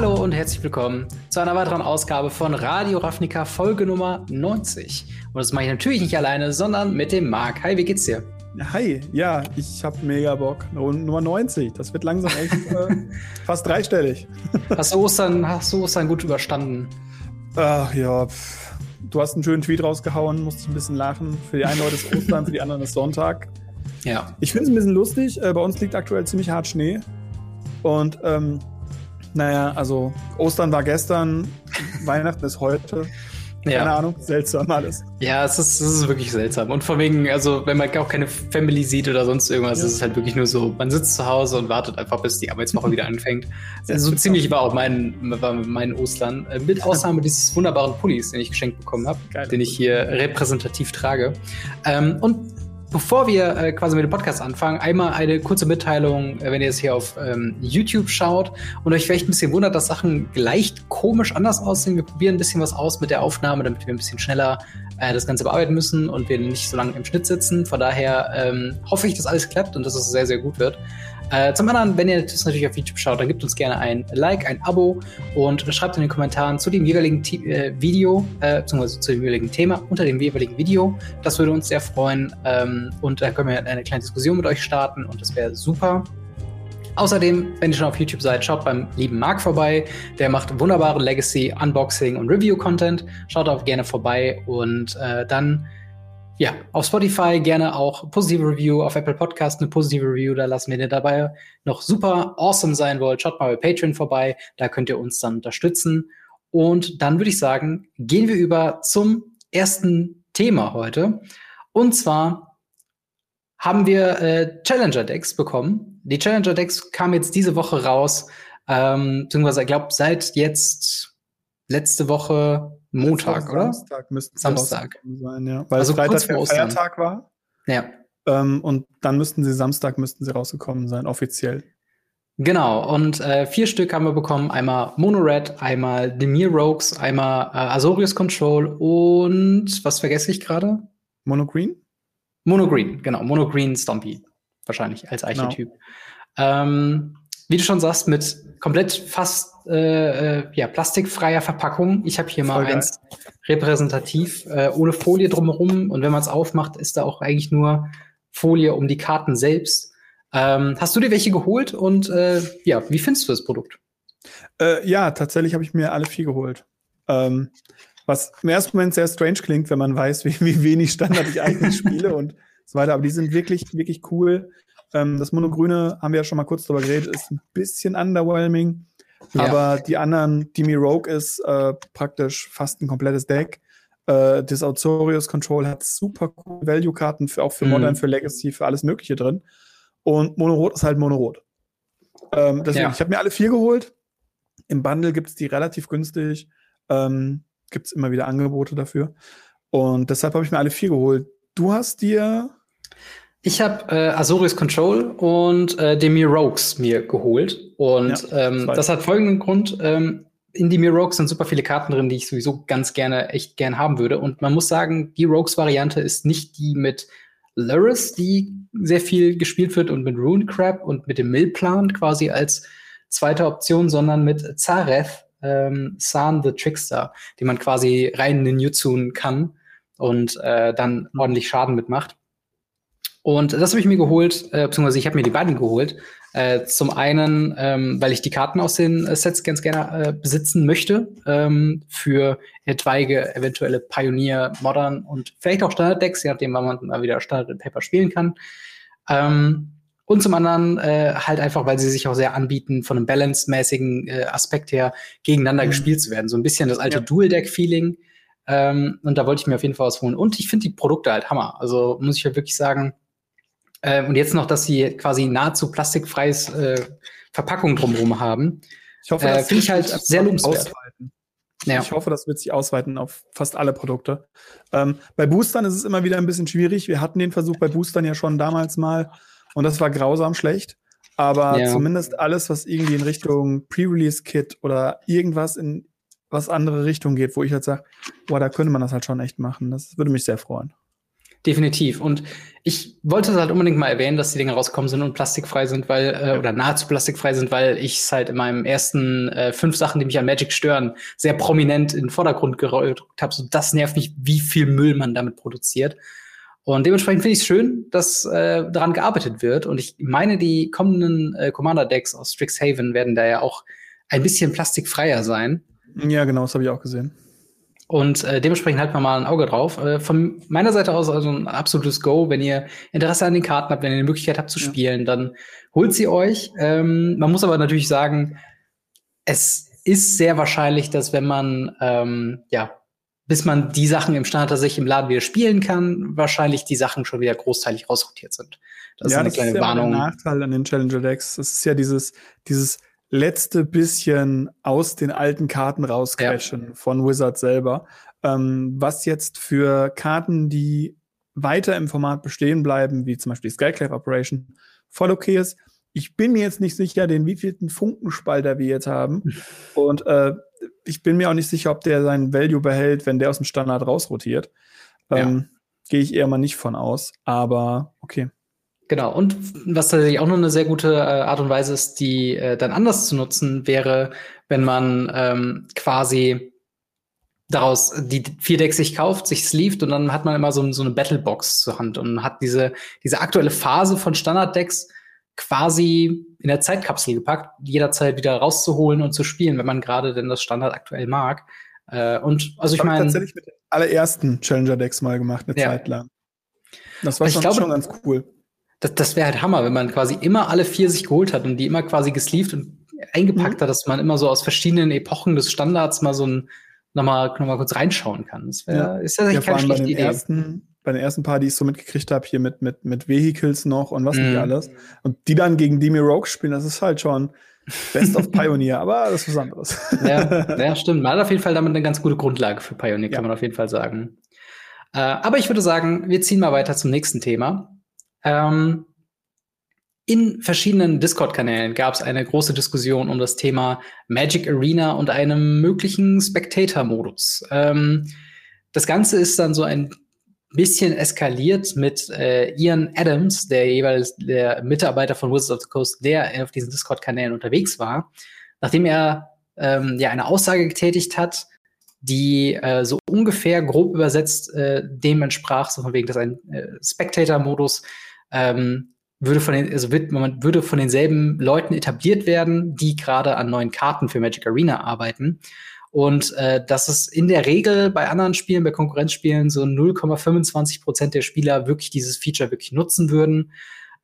Hallo und herzlich willkommen zu einer weiteren Ausgabe von Radio Ravnica Folge Nummer 90. Und das mache ich natürlich nicht alleine, sondern mit dem Marc. Hi, wie geht's dir? Hi, ja, ich habe mega Bock. Nummer 90, das wird langsam echt äh, fast dreistellig. Hast du, Ostern, hast du Ostern gut überstanden? Ach ja, pff. du hast einen schönen Tweet rausgehauen, musste ich ein bisschen lachen. Für die einen Leute ist Ostern, für die anderen ist Sonntag. Ja. Ich finde es ein bisschen lustig. Äh, bei uns liegt aktuell ziemlich hart Schnee. Und ähm, naja, also Ostern war gestern, Weihnachten ist heute. Keine ja. Ahnung, seltsam alles. Ja, es ist, es ist wirklich seltsam. Und vor wegen, also wenn man auch keine Family sieht oder sonst irgendwas, ja. ist es halt wirklich nur so, man sitzt zu Hause und wartet einfach, bis die Arbeitswoche wieder anfängt. Also so ziemlich war auch mein, war mein Ostern. Äh, mit Ausnahme dieses wunderbaren Pullis, den ich geschenkt bekommen habe, den ich hier repräsentativ trage. Ähm, und Bevor wir äh, quasi mit dem Podcast anfangen, einmal eine kurze Mitteilung, äh, wenn ihr es hier auf ähm, YouTube schaut und euch vielleicht ein bisschen wundert, dass Sachen leicht komisch anders aussehen. Wir probieren ein bisschen was aus mit der Aufnahme, damit wir ein bisschen schneller äh, das Ganze bearbeiten müssen und wir nicht so lange im Schnitt sitzen. Von daher ähm, hoffe ich, dass alles klappt und dass es sehr, sehr gut wird. Äh, zum anderen, wenn ihr das natürlich auf YouTube schaut, dann gebt uns gerne ein Like, ein Abo und schreibt in den Kommentaren zu dem jeweiligen äh, Video, äh, beziehungsweise zu dem jeweiligen Thema unter dem jeweiligen Video. Das würde uns sehr freuen ähm, und dann können wir eine kleine Diskussion mit euch starten und das wäre super. Außerdem, wenn ihr schon auf YouTube seid, schaut beim lieben Marc vorbei. Der macht wunderbare Legacy, Unboxing und Review-Content. Schaut auch gerne vorbei und äh, dann ja, auf Spotify gerne auch positive Review, auf Apple Podcast eine positive Review da lassen. Wenn ihr dabei noch super awesome sein wollt, schaut mal bei Patreon vorbei, da könnt ihr uns dann unterstützen. Und dann würde ich sagen, gehen wir über zum ersten Thema heute. Und zwar haben wir äh, Challenger Decks bekommen. Die Challenger Decks kamen jetzt diese Woche raus, ähm, beziehungsweise ich glaube seit jetzt letzte Woche Montag, oder? Samstag müssten sie Samstag sein, ja. Weil also Freitag der Feiertag war. Ja. Ähm, und dann müssten sie Samstag müssten sie rausgekommen sein, offiziell. Genau, und äh, vier Stück haben wir bekommen. Einmal Mono Red, einmal Demir Rogues, einmal äh, Azorius Control und was vergesse ich gerade? Mono Green? Mono Green, genau. Mono Green Stompy, wahrscheinlich als genau. Archetyp. Genau. Ähm, wie du schon sagst, mit komplett fast äh, äh, ja, plastikfreier Verpackung. Ich habe hier Voll mal geil. eins repräsentativ, äh, ohne Folie drumherum. Und wenn man es aufmacht, ist da auch eigentlich nur Folie um die Karten selbst. Ähm, hast du dir welche geholt und äh, ja, wie findest du das Produkt? Äh, ja, tatsächlich habe ich mir alle vier geholt. Ähm, was im ersten Moment sehr strange klingt, wenn man weiß, wie, wie wenig Standard ich eigentlich spiele und so weiter. Aber die sind wirklich, wirklich cool. Ähm, das Monogrüne haben wir ja schon mal kurz drüber geredet, ist ein bisschen underwhelming. Ja. Aber die anderen, Demi Rogue ist äh, praktisch fast ein komplettes Deck. Äh, das Autorius Control hat super coole Value-Karten, für, auch für mhm. Modern, für Legacy, für alles Mögliche drin. Und Monorot ist halt Monorot. Ähm, deswegen, ja. ich habe mir alle vier geholt. Im Bundle gibt es die relativ günstig. Ähm, gibt es immer wieder Angebote dafür. Und deshalb habe ich mir alle vier geholt. Du hast dir ich habe äh, Azorius Control und äh, Demir Rogues mir geholt. Und ja, ähm, das hat folgenden Grund. Ähm, in Demir Rogues sind super viele Karten drin, die ich sowieso ganz gerne, echt gern haben würde. Und man muss sagen, die Rogues-Variante ist nicht die mit Luris, die sehr viel gespielt wird, und mit Rune Crab und mit dem Millplan quasi als zweite Option, sondern mit Zareth, ähm, San the Trickster, die man quasi rein in den Yutzun kann und äh, dann ordentlich Schaden mitmacht. Und das habe ich mir geholt, äh, beziehungsweise ich habe mir die beiden geholt. Äh, zum einen, ähm, weil ich die Karten aus den äh, Sets ganz gerne äh, besitzen möchte, ähm, für etwaige eventuelle Pioneer, Modern und vielleicht auch Standard-Decks, je nachdem, wann man mal wieder Standard Paper spielen kann. Ähm, und zum anderen äh, halt einfach, weil sie sich auch sehr anbieten, von einem balance-mäßigen äh, Aspekt her gegeneinander mhm. gespielt zu werden. So ein bisschen das alte ja. Dual-Deck-Feeling. Ähm, und da wollte ich mir auf jeden Fall was holen. Und ich finde die Produkte halt Hammer. Also muss ich halt wirklich sagen, ähm, und jetzt noch, dass sie quasi nahezu plastikfreies äh, Verpackung drumherum haben. Ich hoffe, das äh, finde ich halt sehr lobenswert. Ja. Ich hoffe, das wird sich ausweiten auf fast alle Produkte. Ähm, bei Boostern ist es immer wieder ein bisschen schwierig. Wir hatten den Versuch bei Boostern ja schon damals mal und das war grausam schlecht. Aber ja. zumindest alles, was irgendwie in Richtung Pre-Release-Kit oder irgendwas in was andere Richtung geht, wo ich halt sage, boah, da könnte man das halt schon echt machen. Das würde mich sehr freuen. Definitiv. Und ich wollte halt unbedingt mal erwähnen, dass die Dinge rausgekommen sind und plastikfrei sind, weil, äh, oder nahezu plastikfrei sind, weil ich es halt in meinem ersten äh, fünf Sachen, die mich an Magic stören, sehr prominent in den Vordergrund gerückt habe. So, das nervt mich, wie viel Müll man damit produziert. Und dementsprechend finde ich es schön, dass äh, daran gearbeitet wird. Und ich meine, die kommenden äh, Commander-Decks aus Strixhaven werden da ja auch ein bisschen plastikfreier sein. Ja, genau, das habe ich auch gesehen. Und äh, dementsprechend halten wir mal ein Auge drauf. Äh, von meiner Seite aus also ein absolutes Go. Wenn ihr Interesse an den Karten habt, wenn ihr die Möglichkeit habt zu spielen, dann holt sie euch. Ähm, man muss aber natürlich sagen, es ist sehr wahrscheinlich, dass wenn man, ähm, ja, bis man die Sachen im Standard tatsächlich im Laden wieder spielen kann, wahrscheinlich die Sachen schon wieder großteilig rausrotiert sind. Das ja, ist eine das kleine ist ja Warnung. Der Nachteil an den Challenger Decks. Das ist ja dieses, dieses letzte bisschen aus den alten Karten rauscrashen ja. von Wizard selber. Ähm, was jetzt für Karten, die weiter im Format bestehen bleiben, wie zum Beispiel die Skyclave Operation, voll okay ist. Ich bin mir jetzt nicht sicher, den wievielten Funkenspalter wir jetzt haben. Und äh, ich bin mir auch nicht sicher, ob der seinen Value behält, wenn der aus dem Standard rausrotiert. Ähm, ja. Gehe ich eher mal nicht von aus. Aber okay. Genau, und was tatsächlich auch noch eine sehr gute äh, Art und Weise ist, die äh, dann anders zu nutzen, wäre, wenn man ähm, quasi daraus die vier Decks sich kauft, sich sleeved und dann hat man immer so, so eine Battlebox zur Hand und hat diese, diese aktuelle Phase von Standard-Decks quasi in der Zeitkapsel gepackt, jederzeit wieder rauszuholen und zu spielen, wenn man gerade denn das Standard aktuell mag. Äh, und also ich meine. tatsächlich mit den allerersten Challenger-Decks mal gemacht, eine ja. Zeit lang. Das war schon, glaube, schon ganz cool das, das wäre halt Hammer, wenn man quasi immer alle vier sich geholt hat und die immer quasi gesleeved und eingepackt mhm. hat, dass man immer so aus verschiedenen Epochen des Standards mal so ein nochmal noch mal kurz reinschauen kann. Das wäre ja. ist ja, ja keine schlechte Idee. Ersten, bei den ersten paar, die ich so mitgekriegt habe, hier mit, mit, mit Vehicles noch und was mhm. nicht alles. Und die dann gegen Demi Rogue spielen, das ist halt schon Best of Pioneer, aber das ist was anderes. Ja, ja, stimmt. Man hat auf jeden Fall damit eine ganz gute Grundlage für Pioneer, kann man auf jeden Fall sagen. Äh, aber ich würde sagen, wir ziehen mal weiter zum nächsten Thema. Ähm, in verschiedenen Discord-Kanälen gab es eine große Diskussion um das Thema Magic Arena und einem möglichen Spectator-Modus. Ähm, das Ganze ist dann so ein bisschen eskaliert mit äh, Ian Adams, der jeweils der Mitarbeiter von Wizards of the Coast, der auf diesen Discord-Kanälen unterwegs war, nachdem er ähm, ja eine Aussage getätigt hat, die äh, so ungefähr grob übersetzt äh, dem entsprach, so von wegen, dass ein äh, Spectator-Modus ähm, würde von den, also wird, man würde von denselben Leuten etabliert werden, die gerade an neuen Karten für Magic Arena arbeiten. Und äh, dass es in der Regel bei anderen Spielen, bei Konkurrenzspielen, so 0,25 Prozent der Spieler wirklich dieses Feature wirklich nutzen würden.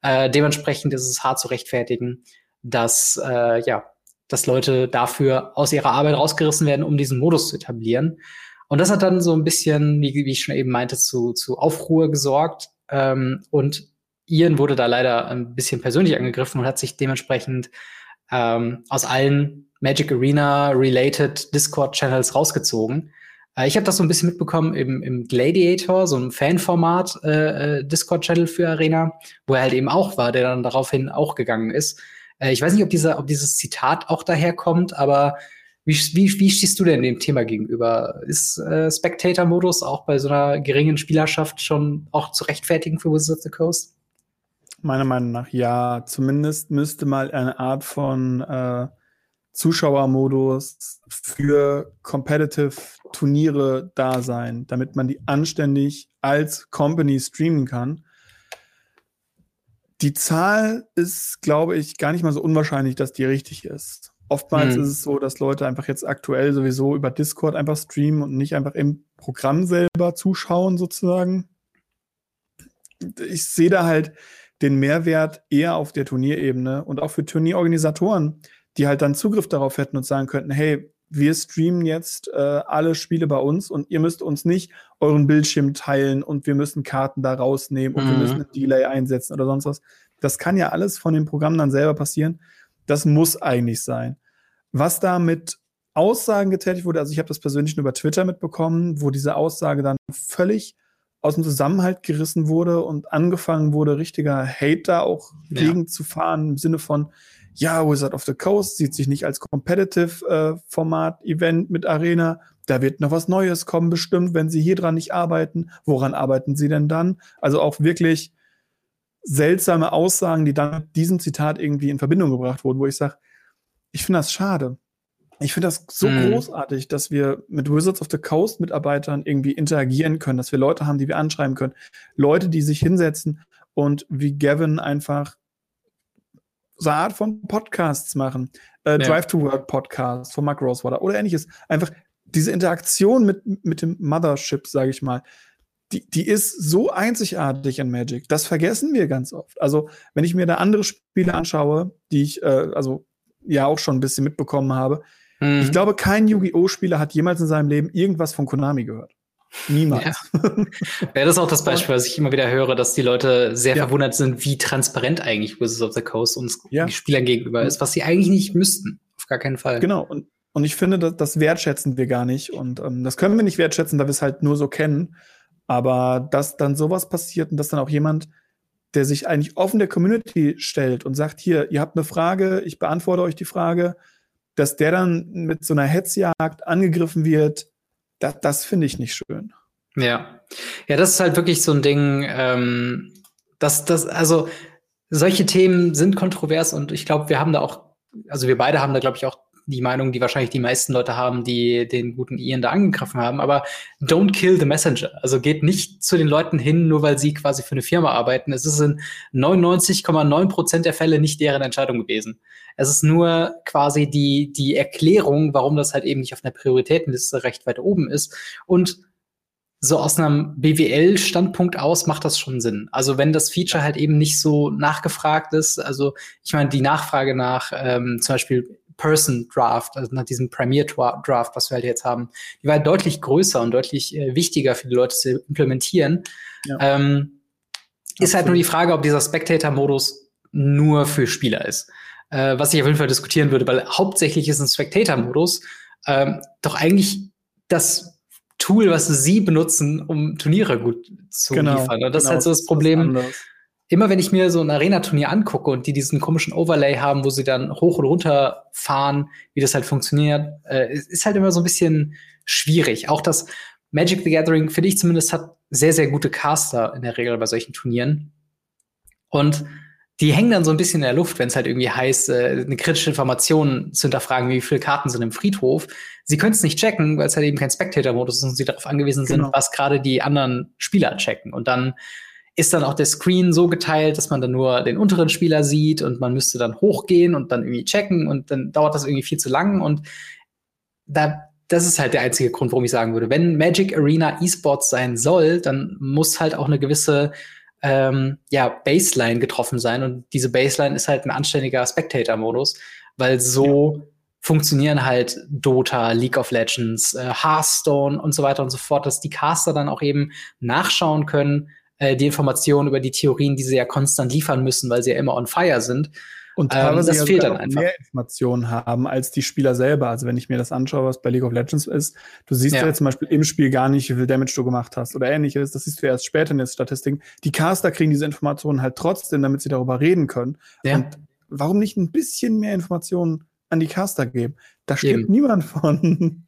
Äh, dementsprechend ist es hart zu rechtfertigen, dass äh, ja, dass Leute dafür aus ihrer Arbeit rausgerissen werden, um diesen Modus zu etablieren. Und das hat dann so ein bisschen, wie, wie ich schon eben meinte, zu, zu Aufruhr gesorgt. Ähm, und Ian wurde da leider ein bisschen persönlich angegriffen und hat sich dementsprechend ähm, aus allen Magic Arena related Discord Channels rausgezogen. Äh, ich habe das so ein bisschen mitbekommen im, im Gladiator, so ein Fanformat äh, äh, Discord Channel für Arena, wo er halt eben auch war, der dann daraufhin auch gegangen ist. Äh, ich weiß nicht, ob, dieser, ob dieses Zitat auch daherkommt, aber wie, wie, wie stehst du denn dem Thema gegenüber? Ist äh, Spectator-Modus auch bei so einer geringen Spielerschaft schon auch zu rechtfertigen für Wizards of the Coast? Meiner Meinung nach ja. Zumindest müsste mal eine Art von äh, Zuschauermodus für Competitive Turniere da sein, damit man die anständig als Company streamen kann. Die Zahl ist, glaube ich, gar nicht mal so unwahrscheinlich, dass die richtig ist. Oftmals hm. ist es so, dass Leute einfach jetzt aktuell sowieso über Discord einfach streamen und nicht einfach im Programm selber zuschauen, sozusagen. Ich sehe da halt den Mehrwert eher auf der Turnierebene und auch für Turnierorganisatoren, die halt dann Zugriff darauf hätten und sagen könnten, hey, wir streamen jetzt äh, alle Spiele bei uns und ihr müsst uns nicht euren Bildschirm teilen und wir müssen Karten da rausnehmen und mhm. wir müssen ein Delay einsetzen oder sonst was. Das kann ja alles von dem Programm dann selber passieren. Das muss eigentlich sein. Was da mit Aussagen getätigt wurde, also ich habe das persönlich nur über Twitter mitbekommen, wo diese Aussage dann völlig aus dem Zusammenhalt gerissen wurde und angefangen wurde, richtiger Hate da auch ja. gegen zu fahren, im Sinne von, ja, Wizard of the Coast sieht sich nicht als Competitive-Format-Event äh, mit Arena. da wird noch was Neues kommen, bestimmt, wenn sie hier dran nicht arbeiten. Woran arbeiten sie denn dann? Also auch wirklich seltsame Aussagen, die dann mit diesem Zitat irgendwie in Verbindung gebracht wurden, wo ich sage, ich finde das schade. Ich finde das so mhm. großartig, dass wir mit Wizards of the Coast Mitarbeitern irgendwie interagieren können, dass wir Leute haben, die wir anschreiben können. Leute, die sich hinsetzen und wie Gavin einfach so eine Art von Podcasts machen. Äh, ja. Drive to Work Podcast von Mark Rosewater oder ähnliches. Einfach diese Interaktion mit, mit dem Mothership, sage ich mal, die, die ist so einzigartig in Magic. Das vergessen wir ganz oft. Also, wenn ich mir da andere Spiele anschaue, die ich äh, also ja auch schon ein bisschen mitbekommen habe, mhm. ich glaube, kein Yu-Gi-Oh! Spieler hat jemals in seinem Leben irgendwas von Konami gehört. Niemals. Ja. ja, das ist auch das Beispiel, was ich immer wieder höre, dass die Leute sehr ja. verwundert sind, wie transparent eigentlich Wizards of the Coast uns ja. Spielern gegenüber ist, was sie eigentlich nicht müssten. Auf gar keinen Fall. Genau. Und, und ich finde, das, das wertschätzen wir gar nicht. Und ähm, das können wir nicht wertschätzen, da wir es halt nur so kennen. Aber dass dann sowas passiert und dass dann auch jemand, der sich eigentlich offen der Community stellt und sagt, hier, ihr habt eine Frage, ich beantworte euch die Frage, dass der dann mit so einer Hetzjagd angegriffen wird, das, das finde ich nicht schön. Ja. Ja, das ist halt wirklich so ein Ding, ähm, dass das, also solche Themen sind kontrovers und ich glaube, wir haben da auch, also wir beide haben da, glaube ich, auch die Meinung, die wahrscheinlich die meisten Leute haben, die den guten Ian da angegriffen haben. Aber don't kill the messenger. Also geht nicht zu den Leuten hin, nur weil sie quasi für eine Firma arbeiten. Es ist in 99,9 Prozent der Fälle nicht deren Entscheidung gewesen. Es ist nur quasi die, die Erklärung, warum das halt eben nicht auf einer Prioritätenliste recht weit oben ist. Und so aus einem BWL-Standpunkt aus macht das schon Sinn. Also wenn das Feature halt eben nicht so nachgefragt ist, also ich meine, die Nachfrage nach ähm, zum Beispiel Person Draft, also nach diesem Premier Draft, was wir halt jetzt haben, die war deutlich größer und deutlich äh, wichtiger für die Leute zu implementieren. Ja. Ähm, ist halt nur die Frage, ob dieser Spectator-Modus nur für Spieler ist. Äh, was ich auf jeden Fall diskutieren würde, weil hauptsächlich ist ein Spectator-Modus ähm, doch eigentlich das Tool, was sie benutzen, um Turniere gut zu genau, liefern. Und das genau, ist halt so das Problem immer wenn ich mir so ein Arena-Turnier angucke und die diesen komischen Overlay haben, wo sie dann hoch und runter fahren, wie das halt funktioniert, äh, ist halt immer so ein bisschen schwierig. Auch das Magic the Gathering, finde ich zumindest, hat sehr, sehr gute Caster in der Regel bei solchen Turnieren. Und die hängen dann so ein bisschen in der Luft, wenn es halt irgendwie heißt, äh, eine kritische Information zu hinterfragen, wie viele Karten sind im Friedhof. Sie können es nicht checken, weil es halt eben kein Spectator-Modus ist und sie darauf angewiesen genau. sind, was gerade die anderen Spieler checken. Und dann ist dann auch der Screen so geteilt, dass man dann nur den unteren Spieler sieht und man müsste dann hochgehen und dann irgendwie checken und dann dauert das irgendwie viel zu lang und da das ist halt der einzige Grund, warum ich sagen würde, wenn Magic Arena Esports sein soll, dann muss halt auch eine gewisse ähm, ja, Baseline getroffen sein und diese Baseline ist halt ein anständiger Spectator-Modus, weil so ja. funktionieren halt Dota, League of Legends, äh, Hearthstone und so weiter und so fort, dass die Caster dann auch eben nachschauen können, äh, die Informationen über die Theorien, die sie ja konstant liefern müssen, weil sie ja immer on fire sind. Und ähm, teilweise ähm, das fehlt dann einfach. mehr Informationen haben als die Spieler selber. Also wenn ich mir das anschaue, was bei League of Legends ist, du siehst ja, ja zum Beispiel im Spiel gar nicht, wie viel Damage du gemacht hast oder ähnliches. Das siehst du erst später in den Statistiken. Die Caster kriegen diese Informationen halt trotzdem, damit sie darüber reden können. Ja. Und warum nicht ein bisschen mehr Informationen an die Caster geben? Da stirbt niemand von.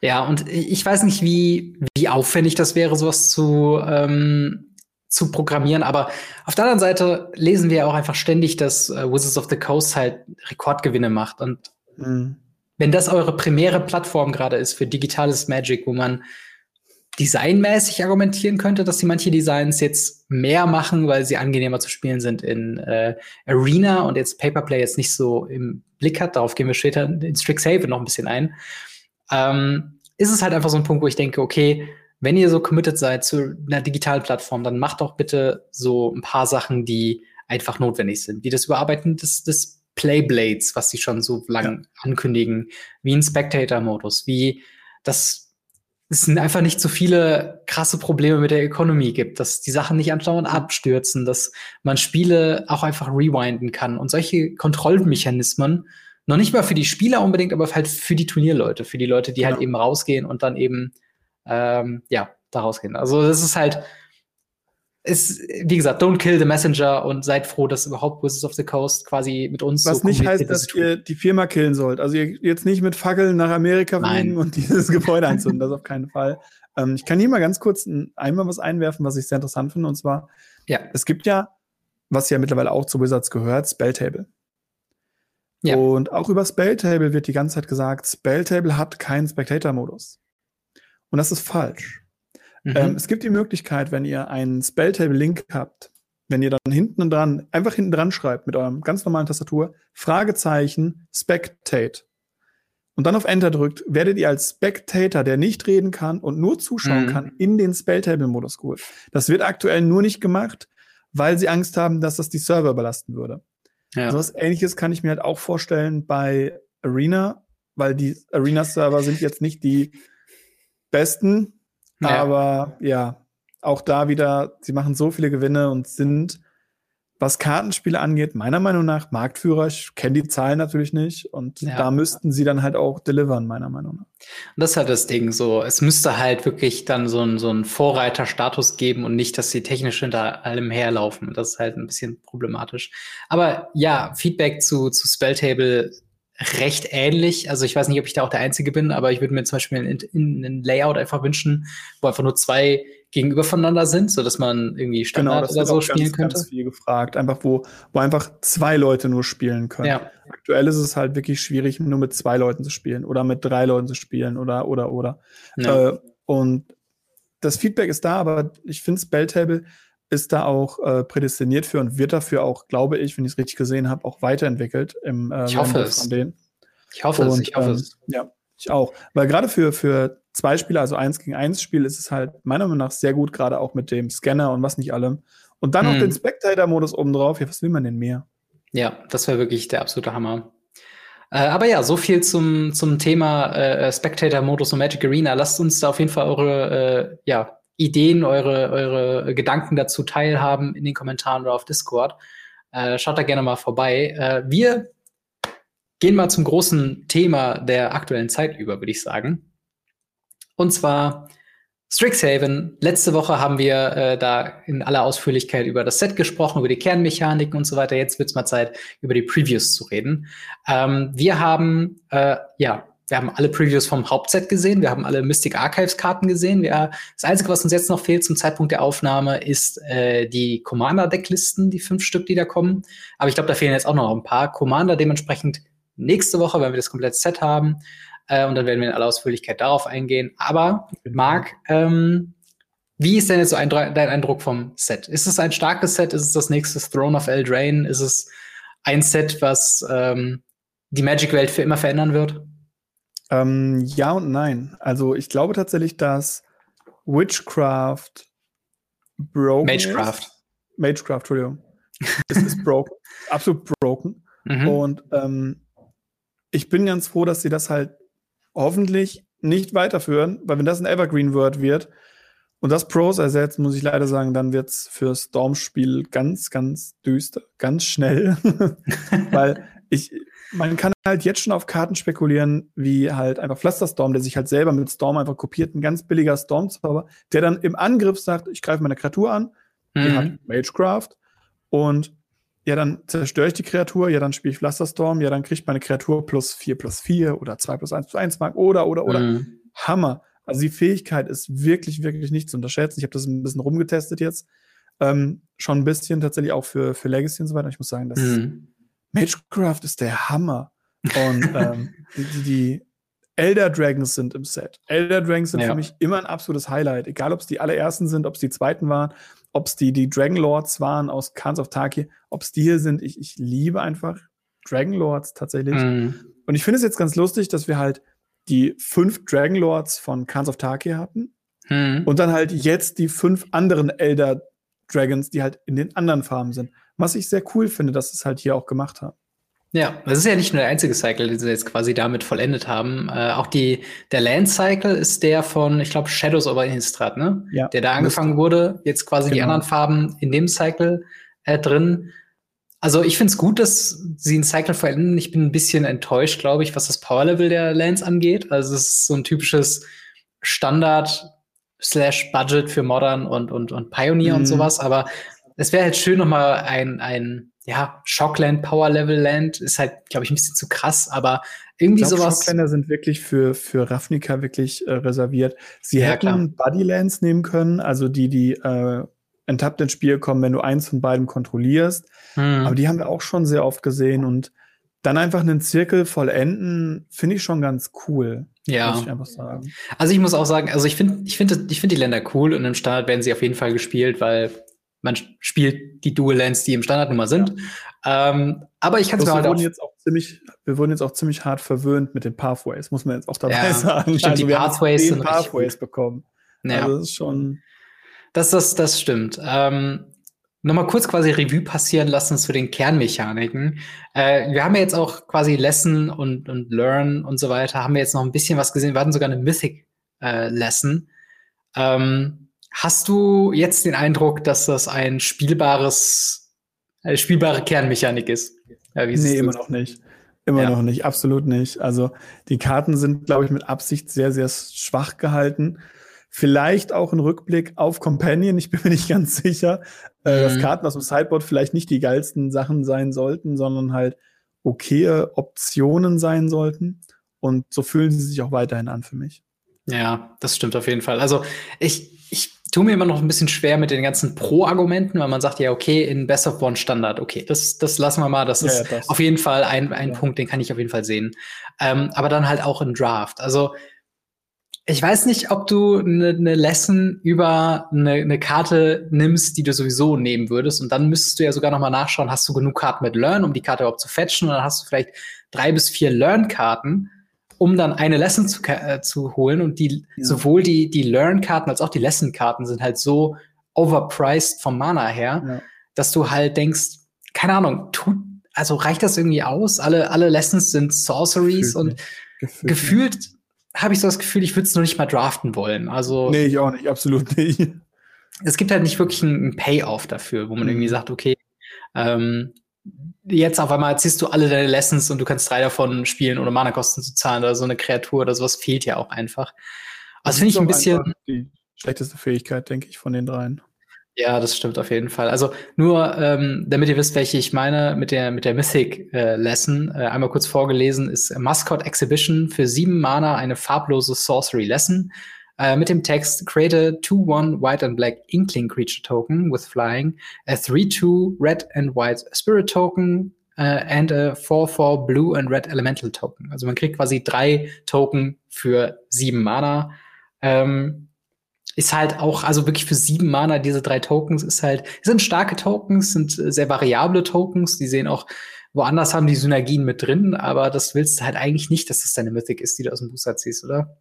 Ja, und ich weiß nicht, wie, wie aufwendig das wäre, sowas zu, ähm, zu programmieren. Aber auf der anderen Seite lesen wir auch einfach ständig, dass äh, Wizards of the Coast halt Rekordgewinne macht. Und mhm. wenn das eure primäre Plattform gerade ist für digitales Magic, wo man designmäßig argumentieren könnte, dass sie manche Designs jetzt mehr machen, weil sie angenehmer zu spielen sind in äh, Arena und jetzt Paperplay jetzt nicht so im Blick hat. Darauf gehen wir später in Strixhaven noch ein bisschen ein. Ähm, ist es halt einfach so ein Punkt, wo ich denke, okay, wenn ihr so committed seid zu einer digitalen Plattform, dann macht doch bitte so ein paar Sachen, die einfach notwendig sind, wie das Überarbeiten des, des Playblades, was sie schon so lange ja. ankündigen, wie ein Spectator-Modus, wie das es sind einfach nicht so viele krasse Probleme mit der Economy gibt, dass die Sachen nicht andauernd abstürzen, dass man Spiele auch einfach rewinden kann. Und solche Kontrollmechanismen, noch nicht mal für die Spieler unbedingt, aber halt für die Turnierleute, für die Leute, die halt genau. halt eben rausgehen und dann eben ähm, ja, daraus gehen. Also das ist halt, ist, wie gesagt, don't kill the messenger und seid froh, dass überhaupt Wizards of the Coast quasi mit uns Was so nicht heißt, dass ihr die Firma killen sollt. Also ihr jetzt nicht mit Fackeln nach Amerika fliegen und dieses Gebäude anzünden, das auf keinen Fall. Ähm, ich kann hier mal ganz kurz ein, einmal was einwerfen, was ich sehr interessant finde, und zwar, Ja. es gibt ja, was ja mittlerweile auch zu Wizards gehört, Spelltable. Ja. Und auch über Spelltable wird die ganze Zeit gesagt, Spelltable hat keinen Spectator-Modus. Und das ist falsch. Mhm. Ähm, es gibt die Möglichkeit, wenn ihr einen Spelltable-Link habt, wenn ihr dann hinten dran, einfach hinten dran schreibt mit eurem ganz normalen Tastatur, Fragezeichen, Spectate. Und dann auf Enter drückt, werdet ihr als Spectator, der nicht reden kann und nur zuschauen Mhm. kann, in den Spelltable-Modus geholt. Das wird aktuell nur nicht gemacht, weil sie Angst haben, dass das die Server überlasten würde. ja. So was ähnliches kann ich mir halt auch vorstellen bei Arena, weil die Arena-Server sind jetzt nicht die besten, Ja. aber ja, auch da wieder, sie machen so viele Gewinne und sind, was Kartenspiele angeht, meiner Meinung nach Marktführer. Ich kenne die Zahlen natürlich nicht und Ja. da müssten sie dann halt auch delivern, meiner Meinung nach. Und das ist halt das Ding so. Es müsste halt wirklich dann so einen so einen Vorreiterstatus geben und nicht, dass sie technisch hinter allem herlaufen. Das ist halt ein bisschen problematisch. Aber ja, Feedback zu, zu Spelltable recht ähnlich. Also ich weiß nicht, ob ich da auch der Einzige bin, aber ich würde mir zum Beispiel ein, ein, ein Layout einfach wünschen, wo einfach nur zwei gegenüber voneinander sind, so dass man irgendwie Standard oder wird so auch spielen ganz, könnte. ganz viel gefragt. Einfach, wo, wo einfach zwei Leute nur spielen können. Ja, Aktuell ist es halt wirklich schwierig, nur mit zwei Leuten zu spielen oder mit drei Leuten zu spielen oder, oder, oder. ja. Äh, und das Feedback ist da, aber ich finde, Spelltable ist da auch äh, prädestiniert für und wird dafür auch, glaube ich, wenn ich es richtig gesehen habe, auch weiterentwickelt im äh, Ich hoffe Line-Up es. von denen. ich hoffe es, Und, ich hoffe ähm, es. Ja, ich auch. Weil gerade für, für zwei Spieler, also eins gegen eins Spiel, ist es halt meiner Meinung nach sehr gut, gerade auch mit dem Scanner und was nicht allem. Und dann noch Mhm. den Spectator-Modus obendrauf. Ja, was will man denn mehr? Ja, das wäre wirklich der absolute Hammer. Äh, aber ja, so viel zum, zum Thema äh, Spectator-Modus und Magic Arena. Lasst uns da auf jeden Fall eure äh, ja, Ideen, eure, eure Gedanken dazu teilhaben in den Kommentaren oder auf Discord. Äh, schaut da gerne mal vorbei. Äh, wir gehen mal zum großen Thema der aktuellen Zeit über, würde ich sagen. Und zwar Strixhaven. Letzte Woche haben wir äh, da in aller Ausführlichkeit über das Set gesprochen, über die Kernmechaniken und so weiter. Jetzt wird's mal Zeit, über die Previews zu reden. Ähm, wir haben, äh, ja, wir haben alle Previews vom Hauptset gesehen. Wir haben alle Mystic Archives Karten gesehen. Wir, das Einzige, was uns jetzt noch fehlt zum Zeitpunkt der Aufnahme, ist äh, die Commander-Decklisten, die fünf Stück, die da kommen. Aber ich glaube, da fehlen jetzt auch noch ein paar. Commander dementsprechend nächste Woche, wenn wir das komplette Set haben. Äh, und dann werden wir in aller Ausführlichkeit darauf eingehen. Aber, Marc, ähm, wie ist denn jetzt so ein, dein Eindruck vom Set? Ist es ein starkes Set? Ist es das nächste Throne of Eldraine? Ist es ein Set, was ähm, die Magic-Welt für immer verändern wird? Ähm, ja und nein. Also ich glaube tatsächlich, dass Witchcraft broken Magecraft. ist. Magecraft, Entschuldigung. es ist broken. Absolut broken. Mhm. Und ähm, ich bin ganz froh, dass sie das halt hoffentlich nicht weiterführen, weil wenn das ein Evergreen-Word wird und das Pros ersetzt, muss ich leider sagen, dann wird's für Storm-Spiel ganz, ganz düster, ganz schnell. weil ich, man kann halt jetzt schon auf Karten spekulieren, wie halt einfach Pflasterstorm, der sich halt selber mit Storm einfach kopiert, ein ganz billiger Storm-Zauber, der dann im Angriff sagt, ich greife meine Kreatur an, die Mhm. hat Magecraft und ja, dann zerstöre ich die Kreatur, ja, dann spiele ich Pflasterstorm, ja, dann kriegt meine Kreatur plus 4 plus 4 oder 2 plus 1 plus 1 Mark oder, oder, oder. Mhm. Hammer. Also die Fähigkeit ist wirklich, wirklich nicht zu unterschätzen. Ich habe das ein bisschen rumgetestet jetzt. Ähm, schon ein bisschen tatsächlich auch für, für Legacy und so weiter. Ich muss sagen, das Mhm. Magecraft ist der Hammer. Und ähm, die, die, die Elder Dragons sind im Set. Elder Dragons sind Ja. für mich immer ein absolutes Highlight. Egal, ob es die allerersten sind, ob es die zweiten waren, ob es die, die Dragon Lords waren aus Khans of Tarkir, ob es die hier sind. Ich, ich liebe einfach Dragon Lords tatsächlich. Mhm. Und ich finde es jetzt ganz lustig, dass wir halt die fünf Dragon Lords von Khans of Tarkir hatten Mhm. und dann halt jetzt die fünf anderen Elder Dragons, die halt in den anderen Farben sind. Was ich sehr cool finde, dass sie es halt hier auch gemacht haben. Ja, das ist ja nicht nur der einzige Cycle, den sie jetzt quasi damit vollendet haben. Äh, auch die, der Land Cycle ist der von, ich glaube, Shadows over Innistrad, ne? Ja. Der da angefangen wurde, jetzt quasi die Genau. anderen Farben in dem Cycle äh, drin. Also ich finde es gut, dass sie einen Cycle verändern. Ich bin ein bisschen enttäuscht, glaube ich, was das Power Level der Lands angeht. Also es ist so ein typisches Standard slash Budget für Modern und, und, und Pioneer mhm. und sowas, aber es wäre halt schön, nochmal ein, ein ja, Shockland, Power Level Land ist halt, glaube ich, ein bisschen zu krass, aber irgendwie ich glaub, sowas. Shockländer sind wirklich für, für Ravnica wirklich äh, reserviert. Sie ja, hätten Bodylands nehmen können, also die, die äh, enttappt ins Spiel kommen, wenn du eins von beiden kontrollierst. Hm. Aber die haben wir auch schon sehr oft gesehen und dann einfach einen Zirkel vollenden, finde ich schon ganz cool. Ja. Muss ich einfach sagen. Also ich muss auch sagen, also ich finde, ich finde, ich finde die Länder cool und im Standard werden sie auf jeden Fall gespielt, weil man spielt die Dual Lands, die im Standard nun mal sind. Ja. Ähm, aber ich kann es mir halt auch jetzt auch ziemlich, wir wurden jetzt auch ziemlich hart verwöhnt mit den Pathways, muss man jetzt auch dabei ja, sagen. Stimmt, also die Pathways sind Pathways bekommen. Ja. Also das ist schon. Das, das, das stimmt. Ähm, Nochmal kurz quasi Revue passieren lassen zu den Kernmechaniken. Äh, wir haben ja jetzt auch quasi Lesson und, und Learn und so weiter, haben wir jetzt noch ein bisschen was gesehen. Wir hatten sogar eine Mythic äh, Lesson. Ähm, hast du jetzt den Eindruck, dass das ein spielbares, eine spielbare Kernmechanik ist? Ja, wie nee, immer noch nicht. Immer ja. noch nicht, absolut nicht. Also die Karten sind, glaube ich, mit Absicht sehr, sehr schwach gehalten. Vielleicht auch ein Rückblick auf Companion, ich bin mir nicht ganz sicher, äh, mhm. dass Karten aus dem Sideboard vielleicht nicht die geilsten Sachen sein sollten, sondern halt okaye Optionen sein sollten. Und so fühlen sie sich auch weiterhin an für mich. Ja, das stimmt auf jeden Fall. Also ich tue mir immer noch ein bisschen schwer mit den ganzen Pro-Argumenten, weil man sagt ja, okay, in Best of One Standard, okay, das, das lassen wir mal, das ist ja, das. auf jeden Fall ein, ein ja. Punkt, den kann ich auf jeden Fall sehen. Ähm, aber dann halt auch in Draft. Also ich weiß nicht, ob du eine ne Lesson über eine ne Karte nimmst, die du sowieso nehmen würdest. Und dann müsstest du ja sogar noch mal nachschauen, hast du genug Karten mit Learn, um die Karte überhaupt zu fetchen? Und dann hast du vielleicht drei bis vier Learn-Karten, um dann eine Lesson zu, äh, zu holen. Und die ja. sowohl die, die Learn-Karten als auch die Lesson-Karten sind halt so overpriced vom Mana her, ja. dass du halt denkst, keine Ahnung, tut, also reicht das irgendwie aus? Alle, alle Lessons sind Sorceries Gefühlt und Gefühlt, gefühlt habe ich so das Gefühl, ich würde es noch nicht mal draften wollen. Also nee, ich auch nicht, absolut nicht. Es gibt halt nicht wirklich einen Payoff dafür, wo man mhm. irgendwie sagt, okay, ähm, jetzt auf einmal ziehst du alle deine Lessons und du kannst drei davon spielen, ohne Mana-Kosten zu zahlen oder so eine Kreatur oder sowas fehlt ja auch einfach. Also finde ich ein bisschen die schlechteste Fähigkeit, denke ich, von den dreien. Ja, das stimmt auf jeden Fall. Also nur, ähm, damit ihr wisst, welche ich meine, mit der, mit der Mythic äh, Lesson, äh, einmal kurz vorgelesen, ist Mascot Exhibition für sieben Mana eine farblose Sorcery Lesson. Äh, mit dem Text Create a 2-1 White and Black Inkling Creature Token with Flying, a 3-2 Red and White Spirit Token uh, and a 4-4 Blue and Red Elemental Token. Also man kriegt quasi drei Token für sieben Mana. Ähm, ist halt auch, also wirklich für sieben Mana, diese drei Tokens, ist halt, sind starke Tokens, sind äh, sehr variable Tokens, die sehen auch, woanders haben die Synergien mit drin, aber das willst du halt eigentlich nicht, dass das deine Mythic ist, die du aus dem Booster ziehst, oder?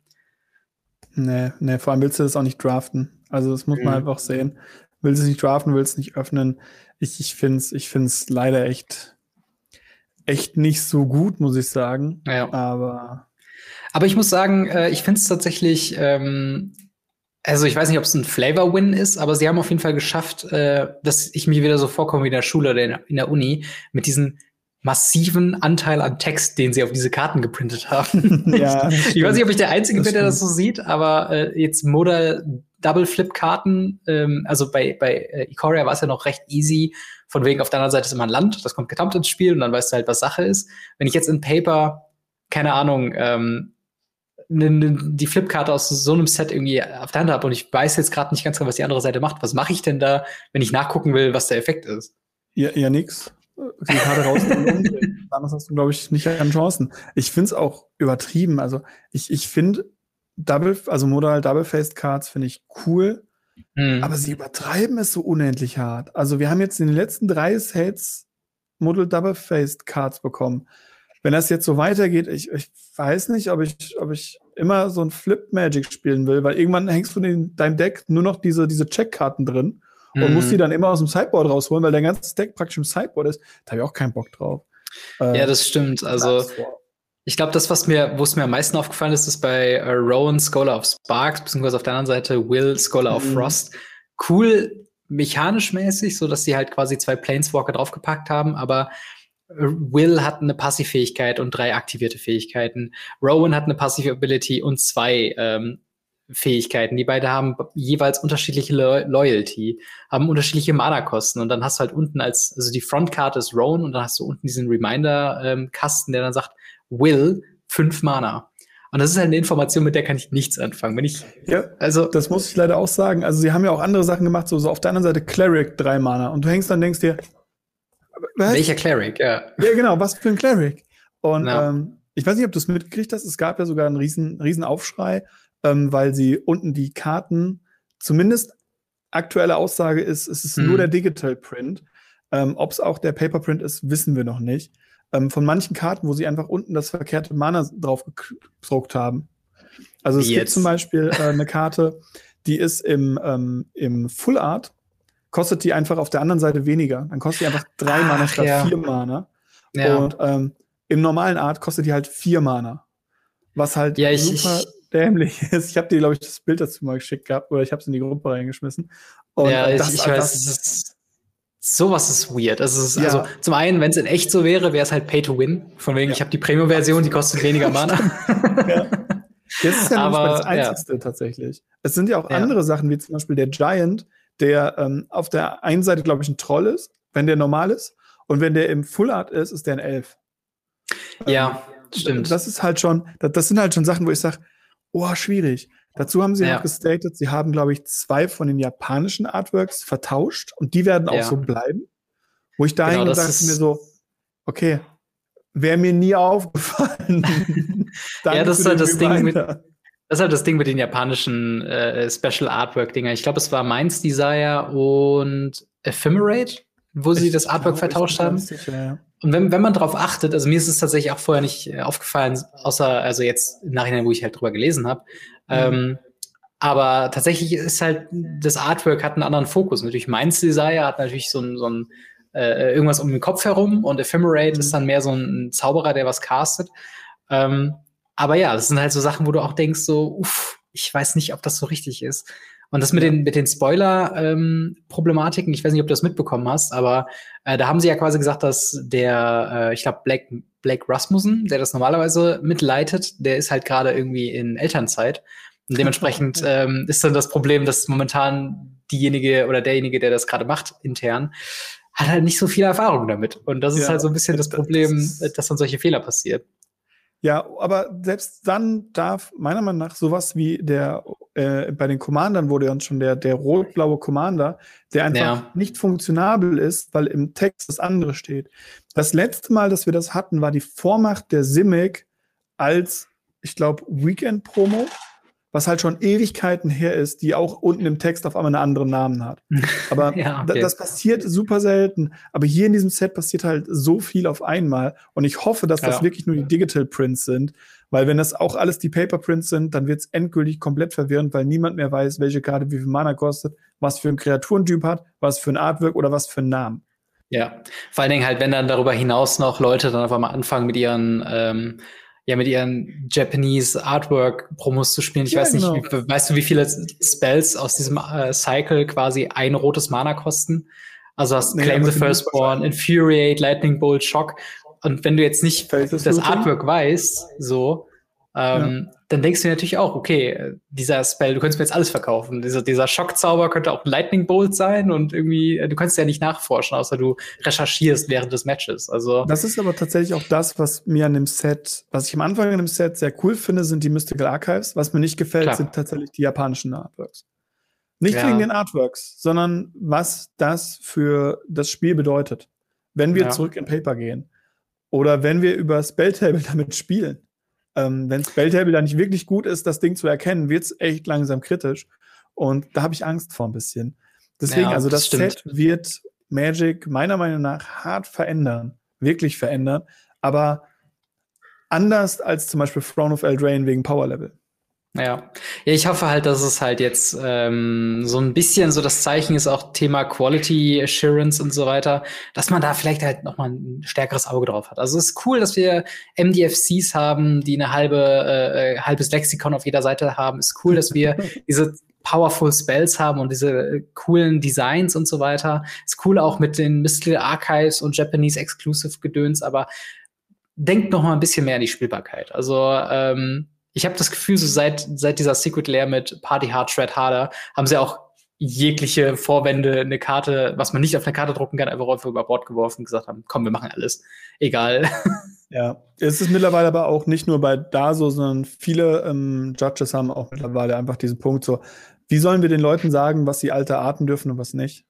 Nee, nee, vor allem willst du das auch nicht draften. Also das muss mhm. man einfach sehen. Willst du es nicht draften, willst du es nicht öffnen. Ich, ich finde es ich find's leider echt, echt nicht so gut, muss ich sagen. Ja. Aber. Aber ich muss sagen, äh, ich finde es tatsächlich ähm, also ich weiß nicht, ob es ein Flavor-Win ist, aber sie haben auf jeden Fall geschafft, äh, dass ich mir wieder so vorkomme wie in der Schule oder in, der Uni mit diesem massiven Anteil an Text, den sie auf diese Karten geprintet haben. ja, ich weiß nicht, ob ich der Einzige bin, der das so sieht, aber äh, jetzt Modal Double Flip Karten, ähm, also bei, bei äh, Ikoria war es ja noch recht easy, von wegen auf der anderen Seite ist immer ein Land, das kommt getammt ins Spiel und dann weißt du halt, was Sache ist. Wenn ich jetzt in Paper, keine Ahnung, ähm, ne, ne, die Flipkarte aus so einem Set irgendwie auf der Hand habe und ich weiß jetzt gerade nicht ganz genau, was die andere Seite macht. Was mache ich denn da, wenn ich nachgucken will, was der Effekt ist? Ja, ja nix. Die Karte rausnehmen und umdrehen. Anders hast du, glaube ich, nicht an Chancen. Ich finde es auch übertrieben. Also ich, ich finde Double, also Modal Double-Faced Cards finde ich cool. Mhm. Aber sie übertreiben es so unendlich hart. Also wir haben jetzt in den letzten drei Sets Modal Double-Faced Cards bekommen wenn das jetzt so weitergeht, ich, ich weiß nicht, ob ich, ob ich immer so ein Flip Magic spielen will, weil irgendwann hängst du in deinem Deck nur noch diese, diese Checkkarten drin mhm. und musst die dann immer aus dem Sideboard rausholen, weil dein ganzes Deck praktisch im Sideboard ist. Da habe ich auch keinen Bock drauf. Äh, ja, das stimmt. Also ich glaube, das, was mir, wo es mir am meisten aufgefallen ist, ist bei äh, Rowan Scholar of Sparks, beziehungsweise auf der anderen Seite Will Scholar of mhm. Frost. Cool mechanisch mäßig, so dass sie halt quasi zwei Planeswalker draufgepackt haben, aber Will hat eine Passivfähigkeit und drei aktivierte Fähigkeiten. Rowan hat eine Passive Ability und zwei ähm, Fähigkeiten. Die beide haben jeweils unterschiedliche Lo Loyalty, haben unterschiedliche Mana-Kosten. Und dann hast du halt unten als, also die Frontkarte ist Roan und dann hast du unten diesen Reminder-Kasten, ähm, der dann sagt, Will, fünf Mana. Und das ist halt eine Information, mit der kann ich nichts anfangen. Wenn ich, ja, also, das muss ich leider auch sagen. Also, sie haben ja auch andere Sachen gemacht, so, so auf der anderen Seite Cleric drei Mana. Und du hängst dann, denkst dir, was? Welcher Cleric, ja. Ja, genau, was für ein Cleric. Und, no. ähm, ich weiß nicht, ob du es mitgekriegt hast. Es gab ja sogar einen riesen, riesen Aufschrei, ähm, weil sie unten die Karten, zumindest aktuelle Aussage ist, es ist mhm. nur der Digital Print. Ähm, ob es auch der Paper Print ist, wissen wir noch nicht ähm, von manchen Karten, wo sie einfach unten das verkehrte Mana drauf gedruckt haben. Also es Jetzt. gibt zum Beispiel äh, eine Karte, die ist im, ähm, im Full Art, kostet die einfach auf der anderen Seite weniger. Dann kostet die einfach drei Ach, Mana statt ja. vier Mana. Ja. Und ähm, im normalen Art kostet die halt vier Mana. Was halt ja, ich, super ich, dämlich ist. Ich habe dir, glaube ich, das Bild dazu mal geschickt gehabt oder ich habe es in die Gruppe reingeschmissen. Und ja, das, ich, ich weiß, das ist Sowas ist weird. Also, ist, ja. also zum einen, wenn es in echt so wäre, wäre es halt Pay to Win. Von wegen, ja. ich habe die Premium-Version, die kostet weniger Mana. ja. Das ist ja Aber, das Einzige ja. tatsächlich. Es sind ja auch andere Sachen, wie zum Beispiel der Giant, der ähm, auf der einen Seite, glaube ich, ein Troll ist, wenn der normal ist. Und wenn der im Full Art ist, ist der ein Elf. Ja, ähm, stimmt. Das ist halt schon, das, das sind halt schon Sachen, wo ich sage, oh, schwierig. Dazu haben sie ja. noch gestatet, sie haben, glaube ich, zwei von den japanischen Artworks vertauscht und die werden auch ja. so bleiben. Wo ich dahin genau, gesagt mir so, okay, wäre mir nie aufgefallen. ja, das ist halt das Ding mit, das ist halt das Ding mit den japanischen äh, Special Artwork-Dinger. Ich glaube, es war Mainz Desire und Ephemerate, wo sie ich das Artwork vertauscht haben. Sicher, ja. Und wenn, wenn man darauf achtet, also mir ist es tatsächlich auch vorher nicht äh, aufgefallen, außer also jetzt im Nachhinein, wo ich halt drüber gelesen habe. Mhm. Ähm, aber tatsächlich ist halt, das Artwork hat einen anderen Fokus. Natürlich Mainz Desire hat natürlich so ein, so ein äh, irgendwas um den Kopf herum und Ephemerate mhm. ist dann mehr so ein Zauberer, der was castet. Ähm, aber ja, das sind halt so Sachen, wo du auch denkst, so, uff, ich weiß nicht, ob das so richtig ist. Und das mit den, mit den Spoiler-Problematiken, ähm, ich weiß nicht, ob du das mitbekommen hast, aber äh, da haben sie ja quasi gesagt, dass der, äh, ich glaube, Blake, Blake Rasmussen, der das normalerweise mitleitet, der ist halt gerade irgendwie in Elternzeit. Und dementsprechend ähm, ist dann das Problem, dass momentan diejenige oder derjenige, der das gerade macht, intern, hat halt nicht so viel Erfahrung damit. Und das ist ja, halt so ein bisschen das Problem, das dass dann solche Fehler passieren. Ja, aber selbst dann darf meiner Meinung nach sowas wie der, äh, bei den Commandern wurde ja schon der, der rot-blaue Commander, der einfach ja. nicht funktionabel ist, weil im Text das andere steht. Das letzte Mal, dass wir das hatten, war die Vormacht der Simic als, ich glaube, Weekend-Promo was halt schon Ewigkeiten her ist, die auch unten im Text auf einmal einen anderen Namen hat. Aber ja, okay. das passiert super selten. Aber hier in diesem Set passiert halt so viel auf einmal. Und ich hoffe, dass das ja. wirklich nur die Digital Prints sind. Weil wenn das auch alles die Paper Prints sind, dann wird es endgültig komplett verwirrend, weil niemand mehr weiß, welche Karte wie viel Mana kostet, was für ein Kreaturentyp hat, was für ein Artwork oder was für einen Namen. Ja, vor allen Dingen halt, wenn dann darüber hinaus noch Leute dann auf einmal anfangen mit ihren ähm, ja mit ihren Japanese Artwork Promos zu spielen. Ich ja, weiß nicht, genau. wie, weißt du, wie viele Spells aus diesem äh, Cycle quasi ein rotes Mana kosten? Also hast nee, Claim the Firstborn, Infuriate, Lightning Bolt, Shock. Und wenn du jetzt nicht das Artwork weißt, so, ähm, ja. dann denkst du natürlich auch, okay, dieser Spell, du könntest mir jetzt alles verkaufen. Dieser, dieser Schockzauber könnte auch ein Lightning Bolt sein und irgendwie, äh, du kannst ja nicht nachforschen, außer du recherchierst während des Matches. Also das ist aber tatsächlich auch das, was mir an dem Set, was ich am Anfang an dem Set sehr cool finde, sind die Mystical Archives. Was mir nicht gefällt, Klar. sind tatsächlich die japanischen Artworks. Nicht ja. wegen den Artworks, sondern was das für das Spiel bedeutet. Wenn wir ja. zurück in Paper gehen. Oder wenn wir über Spelltable damit spielen ähm, wenn Spelltable da nicht wirklich gut ist, das Ding zu erkennen, wird es echt langsam kritisch. Und da habe ich Angst vor ein bisschen. Deswegen, ja, also das, das Set wird Magic meiner Meinung nach hart verändern, wirklich verändern, aber anders als zum Beispiel Throne of Eldraine wegen Power Level. Ja. ja, ich hoffe halt, dass es halt jetzt ähm, so ein bisschen so das Zeichen ist, auch Thema Quality Assurance und so weiter, dass man da vielleicht halt noch mal ein stärkeres Auge drauf hat. Also es ist cool, dass wir MDFCs haben, die eine halbe äh, äh, halbes Lexikon auf jeder Seite haben. Ist cool, dass wir diese powerful Spells haben und diese äh, coolen Designs und so weiter. Ist cool auch mit den Mystical Archives und Japanese Exclusive Gedöns, aber denkt noch mal ein bisschen mehr an die Spielbarkeit. Also ähm, ich habe das Gefühl, so seit, seit dieser Secret Lair mit Party Hard, Shred Harder, haben sie auch jegliche Vorwände, eine Karte, was man nicht auf einer Karte drucken kann, einfach einfach über Bord geworfen und gesagt haben, komm, wir machen alles. Egal. Ja, es ist mittlerweile aber auch nicht nur bei da so, sondern viele ähm, Judges haben auch mittlerweile einfach diesen Punkt so, wie sollen wir den Leuten sagen, was sie alte Arten dürfen und was nicht?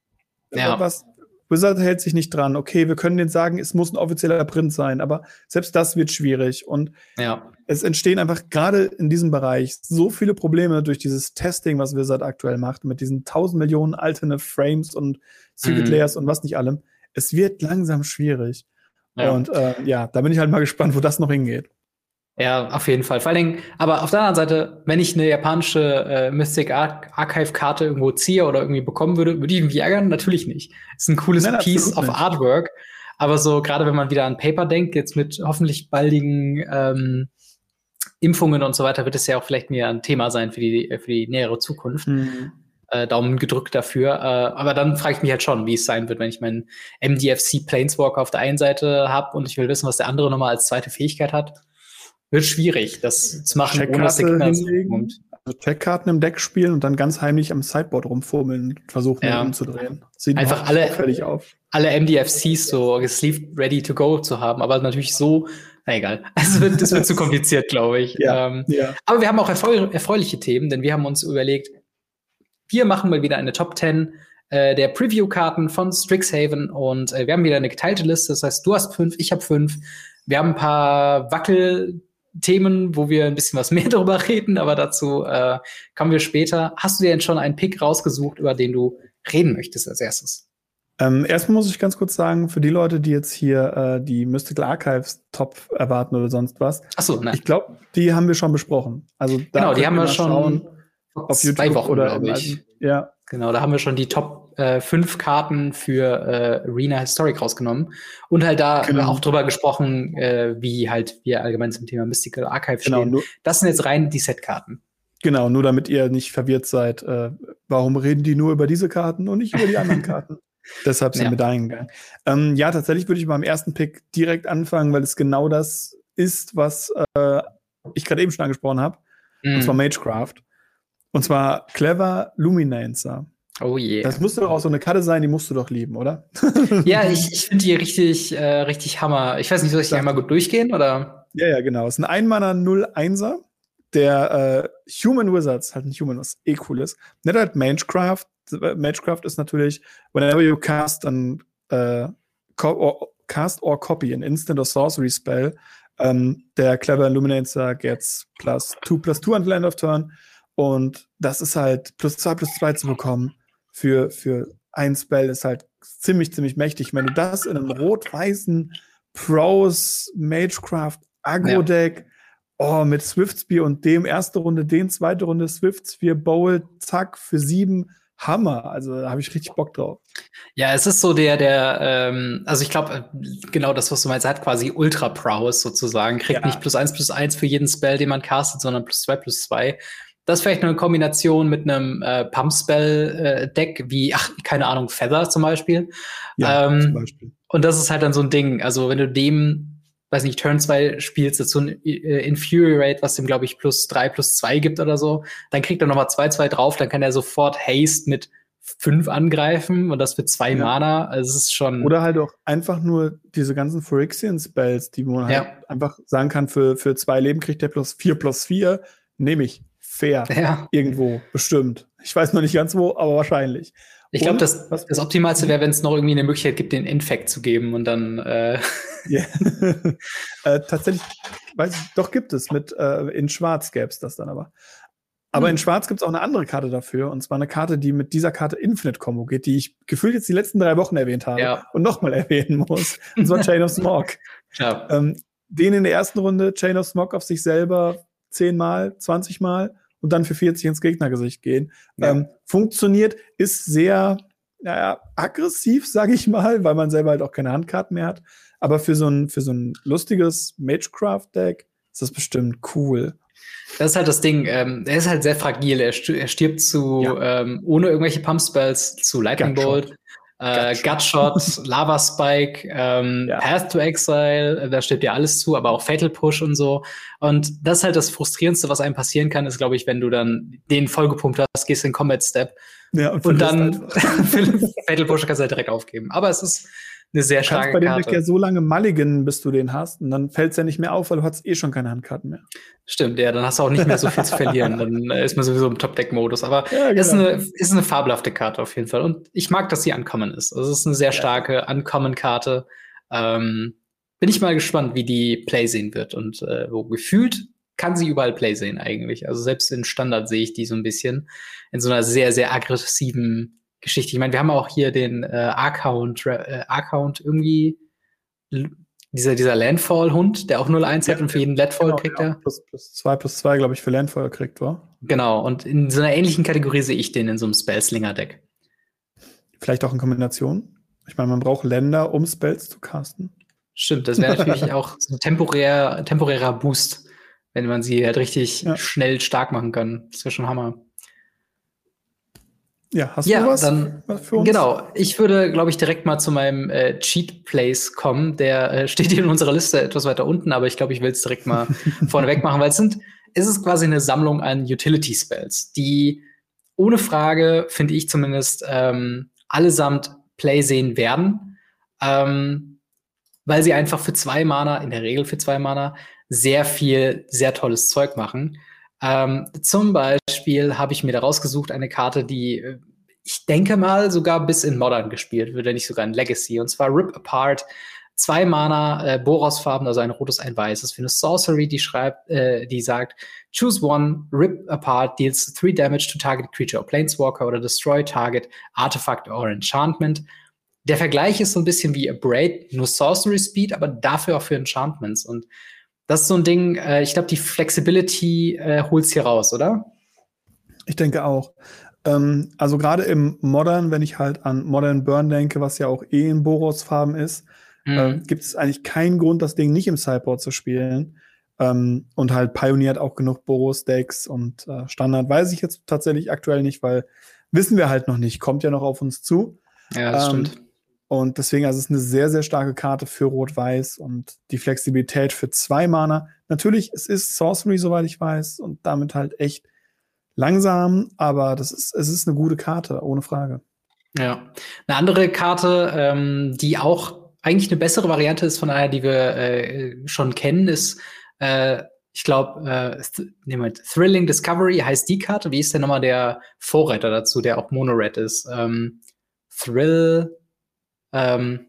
Ja. Was, Wizard hält sich nicht dran. Okay, wir können denen sagen, es muss ein offizieller Print sein, aber selbst das wird schwierig. Und ja. Es entstehen einfach gerade in diesem Bereich so viele Probleme durch dieses Testing, was Wizard aktuell macht, mit diesen tausend Millionen alterne Frames und Secret mhm. Layers und was nicht allem. Es wird langsam schwierig. Ja. Und äh, ja, da bin ich halt mal gespannt, wo das noch hingeht. Ja, auf jeden Fall. Vor allen Dingen, aber auf der anderen Seite, wenn ich eine japanische äh, Mystic Ar Archive-Karte irgendwo ziehe oder irgendwie bekommen würde, würde ich mich ärgern? Natürlich nicht. Ist ein cooles Nein, Piece of Artwork. Aber so, gerade wenn man wieder an Paper denkt, jetzt mit hoffentlich baldigen ähm, Impfungen und so weiter, wird es ja auch vielleicht mehr ein Thema sein für die, für die nähere Zukunft. Mhm. Äh, Daumen gedrückt dafür. Äh, aber dann frage ich mich halt schon, wie es sein wird, wenn ich meinen MDFC Planeswalker auf der einen Seite habe und ich will wissen, was der andere nochmal als zweite Fähigkeit hat wird schwierig, das zu machen, ohne dass der Also Checkkarten im Deck spielen und dann ganz heimlich am Sideboard rumfummeln und versuchen, ja. umzudrehen. Sieht einfach alle, alle MDFCs so gesleeved ready to go zu haben, aber natürlich so, na egal. Es wird, das wird zu kompliziert, glaube ich. Ja, ähm, ja. Aber wir haben auch erfreu erfreuliche Themen, denn wir haben uns überlegt, wir machen mal wieder eine Top 10 äh, der Preview-Karten von Strixhaven und äh, wir haben wieder eine geteilte Liste. Das heißt, du hast fünf, ich habe fünf. Wir haben ein paar Wackel Themen, wo wir ein bisschen was mehr darüber reden, aber dazu äh, kommen wir später. Hast du dir denn schon einen Pick rausgesucht, über den du reden möchtest als erstes? Ähm, erstmal muss ich ganz kurz sagen, für die Leute, die jetzt hier äh, die Mystical Archives Top erwarten oder sonst was. Ach so, nein. Ich glaube, die haben wir schon besprochen. Also da genau, die haben wir schon schauen, auf YouTube zwei Wochen, oder ich. Ja. Genau, da haben wir schon die Top äh, fünf Karten für äh, Arena Historic rausgenommen und halt da genau. auch drüber gesprochen, äh, wie halt wir allgemein zum Thema Mystical Archive genau, stehen. Das sind jetzt rein die Setkarten. Genau, nur damit ihr nicht verwirrt seid, äh, warum reden die nur über diese Karten und nicht über die anderen Karten? Deshalb sind ja. wir da hingegangen. Ähm, ja, tatsächlich würde ich beim ersten Pick direkt anfangen, weil es genau das ist, was äh, ich gerade eben schon angesprochen habe. Mm. Und zwar Magecraft. Und zwar Clever Luminancer. Oh je. Yeah. Das musste doch auch so eine Karte sein, die musst du doch lieben, oder? ja, ich, ich finde die richtig, äh, richtig Hammer. Ich weiß nicht, soll ich die einmal gut durchgehen, oder? Ja, ja, genau. Es ist ein Einmanner 0-1er, der äh, Human Wizards, halt nicht Human, was eh cool ist. Nicht halt Magecraft. Magecraft ist natürlich, whenever you cast an äh, or, cast or copy an instant or sorcery spell, ähm, der Clever Illuminator gets plus 2 plus 2 on the end of turn. Und das ist halt plus 2 plus 2 zu bekommen für, für ein Spell ist halt ziemlich, ziemlich mächtig. Wenn du das in einem rot-weißen Pros Magecraft Agro-Deck, ja. oh, mit Swiftspear und dem erste Runde, den zweite Runde Swiftspear Bowl, zack, für sieben, Hammer. Also da habe ich richtig Bock drauf. Ja, es ist so der, der, ähm, also ich glaube, genau das, was du meinst, hat quasi Ultra Prowess sozusagen. Kriegt ja. nicht plus eins plus eins für jeden Spell, den man castet, sondern plus zwei plus zwei. Das ist vielleicht eine Kombination mit einem äh, Pump-Spell-Deck, äh, wie, ach, keine Ahnung, Feather zum Beispiel. Ja, ähm, zum Beispiel. Und das ist halt dann so ein Ding. Also, wenn du dem, weiß nicht, Turn 2 spielst, dazu ein äh, Infuriate, was dem, glaube ich, plus 3, plus 2 gibt oder so, dann kriegt er nochmal 2, 2 drauf, dann kann er sofort Haste mit 5 angreifen und das für 2 ja. Mana. Also, es ist schon. Oder halt auch einfach nur diese ganzen Phyrexian-Spells, die man halt ja. einfach sagen kann, für, für zwei Leben kriegt der plus 4 plus 4, nehme ich fair. Ja. Irgendwo, bestimmt. Ich weiß noch nicht ganz wo, aber wahrscheinlich. Ich glaube, das, das Optimalste wäre, wenn es noch irgendwie eine Möglichkeit gibt, den Infekt zu geben und dann. Äh yeah. äh, tatsächlich, weiß ich, doch gibt es. Mit äh, in Schwarz gäbe es das dann aber. Aber hm. in Schwarz gibt es auch eine andere Karte dafür, und zwar eine Karte, die mit dieser Karte Infinite Combo geht, die ich gefühlt jetzt die letzten drei Wochen erwähnt habe ja. und nochmal erwähnen muss. Und zwar Chain of Smog. Ja. Ähm, den in der ersten Runde Chain of Smog auf sich selber zehnmal, zwanzigmal und dann für 40 ins Gegnergesicht gehen. Ja. Ähm, funktioniert, ist sehr naja, aggressiv, sage ich mal, weil man selber halt auch keine Handkarten mehr hat. Aber für so ein, für so ein lustiges Magecraft-Deck ist das bestimmt cool. Das ist halt das Ding. Ähm, er ist halt sehr fragil. Er, stirbt zu, ja. ähm, ohne irgendwelche Pump-Spells, zu Lightning Bolt. Äh, Gutshot, Lava Spike, ähm, ja. Path to Exile, da steht ja alles zu, aber auch Fatal Push und so. Und das ist halt das Frustrierendste, was einem passieren kann, ist, glaube ich, wenn du dann den vollgepumpt hast, gehst in Combat Step ja, und, und dann Fatal Push kannst du halt direkt aufgeben. Aber es ist eine sehr starke Karte. Du kannst bei dem Deck ja so lange mulligan, bis du den hast, und dann fällt es ja nicht mehr auf, weil du hast eh schon keine Handkarten mehr. Stimmt, ja, dann hast du auch nicht mehr so viel zu verlieren. Dann ist man sowieso im Top-Deck-Modus. Aber ja, genau. ist, eine, ist eine fabelhafte Karte auf jeden Fall. Und ich mag, dass sie Uncommon ist. Also es ist eine sehr starke ja. Uncommon-Karte. Ähm, bin ich mal gespannt, wie die Play sehen wird. Und äh, wo gefühlt kann sie überall Play sehen eigentlich. Also selbst in Standard sehe ich die so ein bisschen in so einer sehr, sehr aggressiven Geschichte. Ich meine, wir haben auch hier den äh, Account, äh, Account irgendwie dieser, dieser Landfall-Hund, der auch 0-1 ja, hat und für jeden Landfall genau, kriegt er. Plus, plus 2 plus 2, glaube ich, für Landfall kriegt, war. Genau, und in so einer ähnlichen Kategorie sehe ich den in so einem Spellslinger-Deck. Vielleicht auch in Kombination. Ich meine, man braucht Länder, um Spells zu casten. Stimmt, das wäre natürlich auch so ein temporär, temporärer Boost, wenn man sie halt richtig ja. schnell stark machen kann. Das wäre schon Hammer. Ja, hast ja, du was, dann, für uns? Genau, ich würde, glaube ich, direkt mal zu meinem äh, Cheat Place kommen. Der äh, steht hier in unserer Liste etwas weiter unten, aber ich glaube, ich will es direkt mal vorneweg machen, weil es sind, es ist quasi eine Sammlung an Utility Spells, die ohne Frage, finde ich zumindest, ähm, allesamt Play sehen werden, ähm, weil sie einfach für zwei Mana, in der Regel für zwei Mana, sehr viel, sehr tolles Zeug machen. Ähm, zum Beispiel habe ich mir da rausgesucht eine Karte, die äh, ich denke mal sogar bis in Modern gespielt wird, wenn nicht sogar in Legacy. Und zwar Rip Apart. Zwei Mana, äh, Boros-Farben, also ein rotes, ein weißes. Für eine Sorcery, die schreibt, äh, die sagt, choose one, rip apart, deals three damage to target creature or planeswalker oder destroy target artifact or enchantment. Der Vergleich ist so ein bisschen wie a Braid, nur Sorcery Speed, aber dafür auch für Enchantments. Und das ist so ein Ding, äh, ich glaube, die Flexibility äh, holt's hier raus, oder? Ich denke auch. Ähm, also gerade im Modern, wenn ich halt an Modern Burn denke, was ja auch eh in Boros-Farben ist, mhm. äh, gibt es eigentlich keinen Grund, das Ding nicht im Sideboard zu spielen. Ähm, und halt pioniert auch genug Boros-Decks und äh, Standard weiß ich jetzt tatsächlich aktuell nicht, weil wissen wir halt noch nicht, kommt ja noch auf uns zu. Ja, das ähm, stimmt. Und deswegen, also es ist eine sehr, sehr starke Karte für Rot-Weiß und die Flexibilität für zwei Mana. Natürlich, es ist Sorcery, soweit ich weiß, und damit halt echt langsam, aber das ist, es ist eine gute Karte, ohne Frage. Ja. Eine andere Karte, ähm, die auch eigentlich eine bessere Variante ist von einer, die wir äh, schon kennen, ist, äh, ich glaube, äh, th Thrilling Discovery heißt die Karte. Wie ist denn nochmal der Vorreiter dazu, der auch Monored ist? Ähm, Thrill ähm,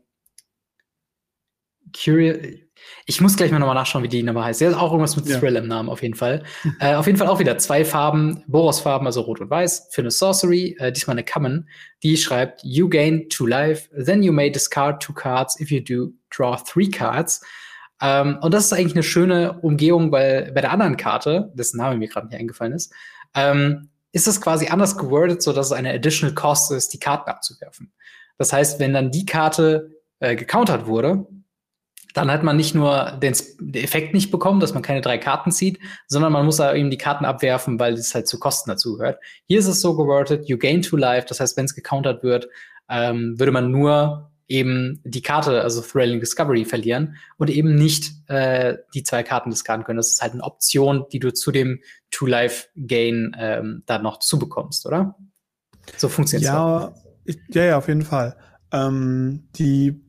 Curious. Ich muss gleich mal nochmal nachschauen, wie die nochmal heißt. Der ist auch irgendwas mit ja. Thrill im Namen, auf jeden Fall. äh, auf jeden Fall auch wieder zwei Farben, Boros-Farben, also Rot und Weiß, für eine Sorcery, äh, diesmal eine Common, die schreibt, you gain two life, then you may discard two cards. If you do, draw three cards. Ähm, und das ist eigentlich eine schöne Umgehung, weil bei der anderen Karte, dessen Name mir gerade nicht eingefallen ist, ähm, ist es quasi anders gewordet, so dass es eine additional cost ist, die Karten abzuwerfen. Das heißt, wenn dann die Karte äh, gecountert wurde, dann hat man nicht nur den, den, Effekt nicht bekommen, dass man keine drei Karten zieht, sondern man muss da eben die Karten abwerfen, weil es halt zu Kosten dazu gehört. Hier ist es so gewortet, you gain two life, das heißt, wenn es gecountert wird, ähm, würde man nur eben die Karte, also Thrilling Discovery, verlieren und eben nicht äh, die zwei Karten diskarden können. Das ist halt eine Option, die du zu dem Two-Life-Gain ähm, dann noch zubekommst, oder? So funktioniert es. Ja, ich, ja, ja, auf jeden Fall. Ähm, die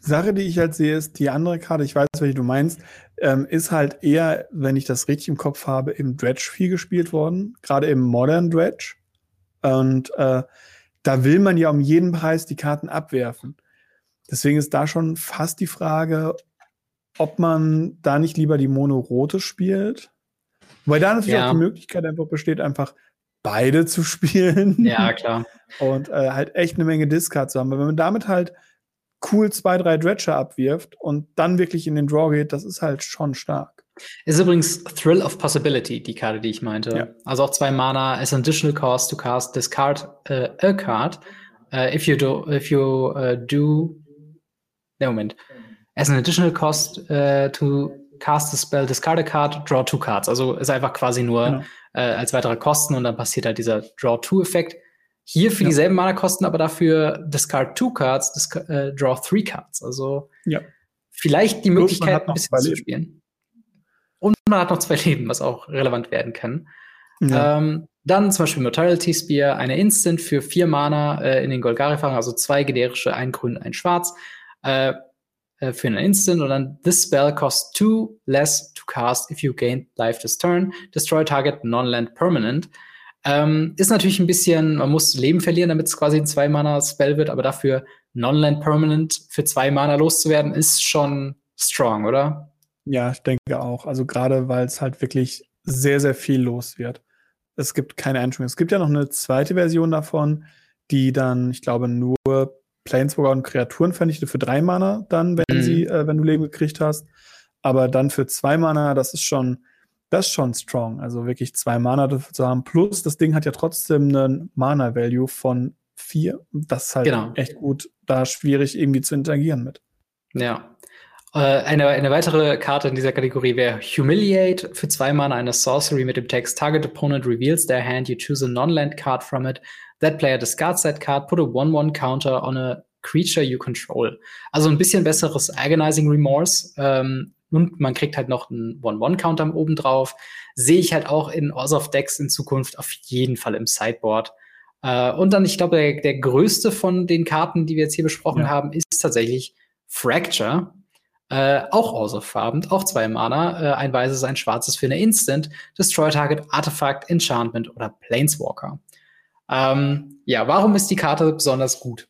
Sache, die ich halt sehe, ist, die andere Karte, ich weiß, welche du meinst, ähm, ist halt eher, wenn ich das richtig im Kopf habe, im Dredge viel gespielt worden, gerade im Modern Dredge. Und äh, da will man ja um jeden Preis die Karten abwerfen. Deswegen ist da schon fast die Frage, ob man da nicht lieber die Mono-Rote spielt. Weil da natürlich ja. auch die Möglichkeit einfach besteht, einfach beide zu spielen. Ja, klar. Und äh, halt echt eine Menge Discard zu haben. Aber wenn man damit halt cool zwei, drei Dredger abwirft und dann wirklich in den Draw geht, das ist halt schon stark. Ist übrigens Thrill of Possibility, die Karte, die ich meinte. Ja. Also auch zwei Mana as an additional cost to cast discard uh, a card. Uh, if you do, if you uh, do, ne Moment. As an additional cost to cast a spell, discard a card, draw two cards. Also ist einfach quasi nur genau äh, als weitere Kosten und dann passiert halt dieser Draw-2-Effekt. Hier für ja. dieselben Mana-Kosten, aber dafür discard two cards, discard, äh, draw three cards. Also ja. vielleicht die Möglichkeit, ein bisschen zu spielen. Und man hat noch zwei Leben, was auch relevant werden kann. Ja. Ähm, dann zum Beispiel Mortality Spear, eine Instant für vier Mana äh, in den Golgari-Farben, also zwei generische, ein grün, ein schwarz. Äh, äh, für einen Instant und dann this spell costs two less to cast if you gain life this turn. Destroy target non-land permanent. Ähm, ist natürlich ein bisschen, man muss Leben verlieren, damit es quasi ein Zwei-Mana-Spell wird, aber dafür Non-Land Permanent für zwei Mana loszuwerden, ist schon strong, oder? Ja, ich denke auch. Also gerade, weil es halt wirklich sehr, sehr viel los wird. Es gibt keine Einschränkung. Es gibt ja noch eine zweite Version davon, die dann, ich glaube, nur Planeswalker und Kreaturen vernichtet für drei Mana dann, wenn mhm. sie, äh, wenn du Leben gekriegt hast. Aber dann für zwei Mana, das ist schon, das ist schon strong. Also wirklich zwei Mana dafür zu haben. Plus, das Ding hat ja trotzdem einen Mana-Value von vier. Das ist halt genau. echt gut, da schwierig irgendwie zu interagieren mit. Ja. Äh, eine, eine weitere Karte in dieser Kategorie wäre Humiliate für zwei Mana eine Sorcery mit dem Text Target Opponent reveals their hand, you choose a non-land card from it. That player discards that card, put a 1-1 counter on a creature you control. Also ein bisschen besseres Agonizing Remorse. Ähm, und man kriegt halt noch einen One-One-Counter oben drauf. Sehe ich halt auch in of Decks in Zukunft auf jeden Fall im Sideboard. Äh, und dann, ich glaube, der, der größte von den Karten, die wir jetzt hier besprochen ja. haben, ist tatsächlich Fracture. Äh, auch Orsov-Farben, auch zwei Mana, äh, ein weißes, ein schwarzes für eine Instant, Destroy Target, Artifact, Enchantment oder Planeswalker. Ähm, ja, warum ist die Karte besonders gut?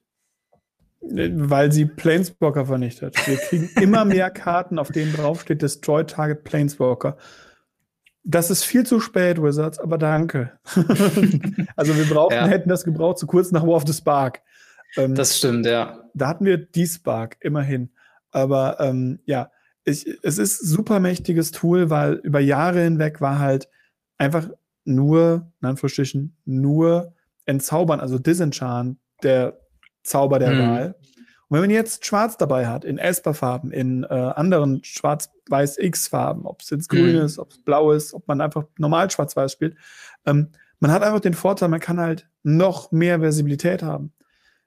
Weil sie Planeswalker vernichtet. Wir kriegen immer mehr Karten, auf denen draufsteht Destroy Target Planeswalker. Das ist viel zu spät, Wizards, aber danke. also wir brauchten, ja. hätten das gebraucht zu kurz nach War of the Spark. Ähm, das stimmt, ja. Da hatten wir die Spark, immerhin. Aber ähm, ja, ich, es ist super mächtiges Tool, weil über Jahre hinweg war halt einfach nur, in Anführungsstrichen, nur Entzaubern, also Disenchant, der Zauber der hm. Wahl. Und wenn man jetzt Schwarz dabei hat, in Esper-Farben, in äh, anderen Schwarz-Weiß-X-Farben, ob es jetzt grün hm. ist, ob es blau ist, ob man einfach normal Schwarz-Weiß spielt, ähm, man hat einfach den Vorteil, man kann halt noch mehr Versibilität haben.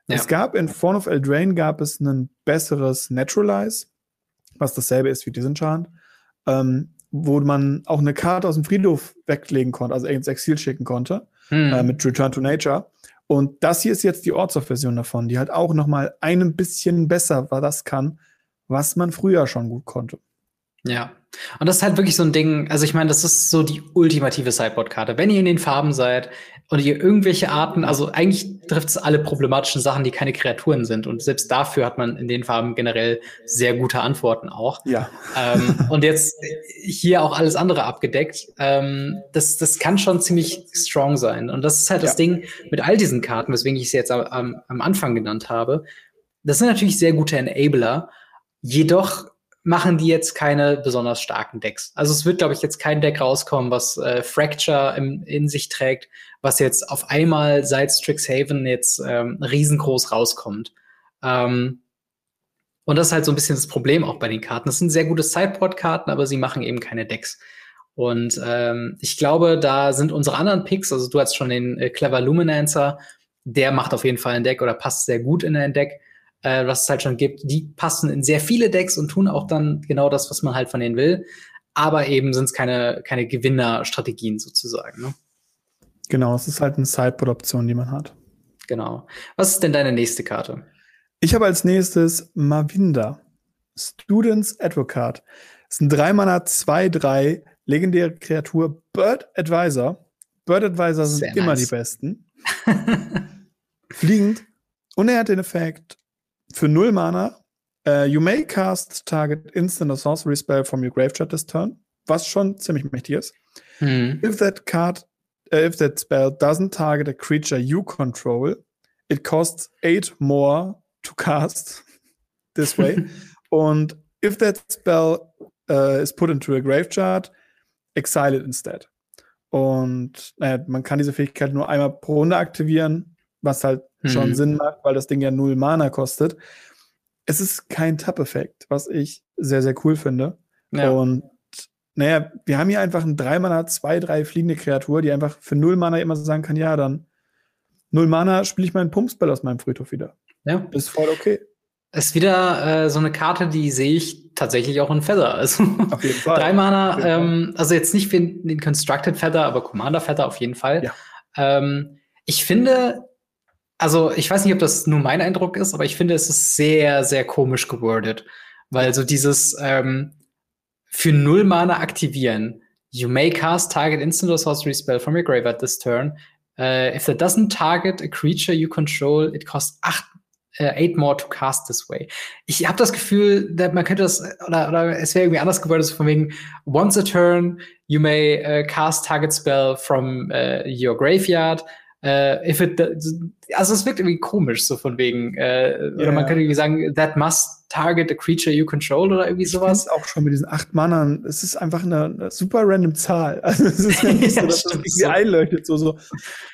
Ja. Es gab in Form of Eldraine gab es ein besseres Naturalize, was dasselbe ist wie Disenchant, ähm, wo man auch eine Karte aus dem Friedhof weglegen konnte, also ins Exil schicken konnte, hm. äh, mit Return to Nature. Und das hier ist jetzt die Ortsoff-Version davon, die halt auch noch mal ein bisschen besser war das kann, was man früher schon gut konnte. Ja. Und das ist halt wirklich so ein Ding, also ich meine, das ist so die ultimative Sideboard-Karte. Wenn ihr in den Farben seid und ihr irgendwelche Arten, also eigentlich trifft es alle problematischen Sachen, die keine Kreaturen sind. Und selbst dafür hat man in den Farben generell sehr gute Antworten auch. Ja. Ähm, und jetzt hier auch alles andere abgedeckt. Ähm, das, das kann schon ziemlich strong sein. Und das ist halt das ja. Ding mit all diesen Karten, weswegen ich es jetzt am, am Anfang genannt habe. Das sind natürlich sehr gute Enabler. Jedoch machen die jetzt keine besonders starken Decks. Also es wird, glaube ich, jetzt kein Deck rauskommen, was äh, Fracture im, in sich trägt, was jetzt auf einmal seit Strixhaven jetzt ähm, riesengroß rauskommt. Ähm, und das ist halt so ein bisschen das Problem auch bei den Karten. Das sind sehr gute Sideboard-Karten, aber sie machen eben keine Decks. Und ähm, ich glaube, da sind unsere anderen Picks, also du hast schon den äh, Clever Luminancer, der macht auf jeden Fall ein Deck oder passt sehr gut in ein Deck äh, was es halt schon gibt, die passen in sehr viele Decks und tun auch dann genau das, was man halt von denen will. Aber eben sind es keine, keine Gewinnerstrategien sozusagen. Ne? Genau, es ist halt eine Sideboard-Option, die man hat. Genau. Was ist denn deine nächste Karte? Ich habe als nächstes Mavinda, Students Advocate. Das ist ein 3-Mana 2-3 legendäre Kreatur, Bird Advisor. Bird Advisor sind Sehr immer nice. die besten. Fliegend. Und er hat den Effekt, für 0 Mana, uh, you may cast target instant or sorcery spell from your graveyard this turn, was schon ziemlich mächtig ist. Mhm. If that card, uh, if that spell doesn't target a creature you control, it costs 8 more to cast this way. Und if that spell uh, is put into a graveyard, exile it instead. Und naja, man kann diese Fähigkeit nur einmal pro Runde aktivieren, was halt mhm. schon Sinn macht, weil das Ding ja null Mana kostet. Es ist kein Tap-Effekt, was ich sehr, sehr cool finde. Ja. Und naja, wir haben hier einfach ein 3 Mana, 2, 3 fliegende Kreatur, die einfach für null Mana immer sagen kann, ja, dann null Mana spiele ich meinen Pumpspell aus meinem Friedhof wieder. Ja. Ist voll okay. Ist wieder äh, so eine Karte, die sehe ich tatsächlich auch in Feather. Also Auf jeden Fall. drei Mana, ähm, also jetzt nicht in den Constructed Feather, aber Commander Feather auf jeden Fall. Ja. Ähm, ich finde, also ich weiß nicht, ob das nur mein Eindruck ist, aber ich finde, es ist sehr, sehr komisch gewordet. Weil so dieses ähm, für null Mana aktivieren. You may cast target instant or sorcery spell from your graveyard this turn. Uh, if that doesn't target a creature you control, it costs acht, äh, eight more to cast this way. Ich habe das Gefühl, man könnte das, oder, oder es wäre irgendwie anders gewordet, so von wegen, once a turn, you may uh, cast target spell from uh, your graveyard. Uh, if it, also es wirkt irgendwie komisch, so von wegen, äh, oder Ja. man könnte irgendwie sagen, that must target a creature you control oder irgendwie sowas. Auch schon mit diesen acht Mannern, es ist einfach eine, eine super random Zahl. Also es ist ja nicht so, dass das irgendwie so. einleuchtet. So, so,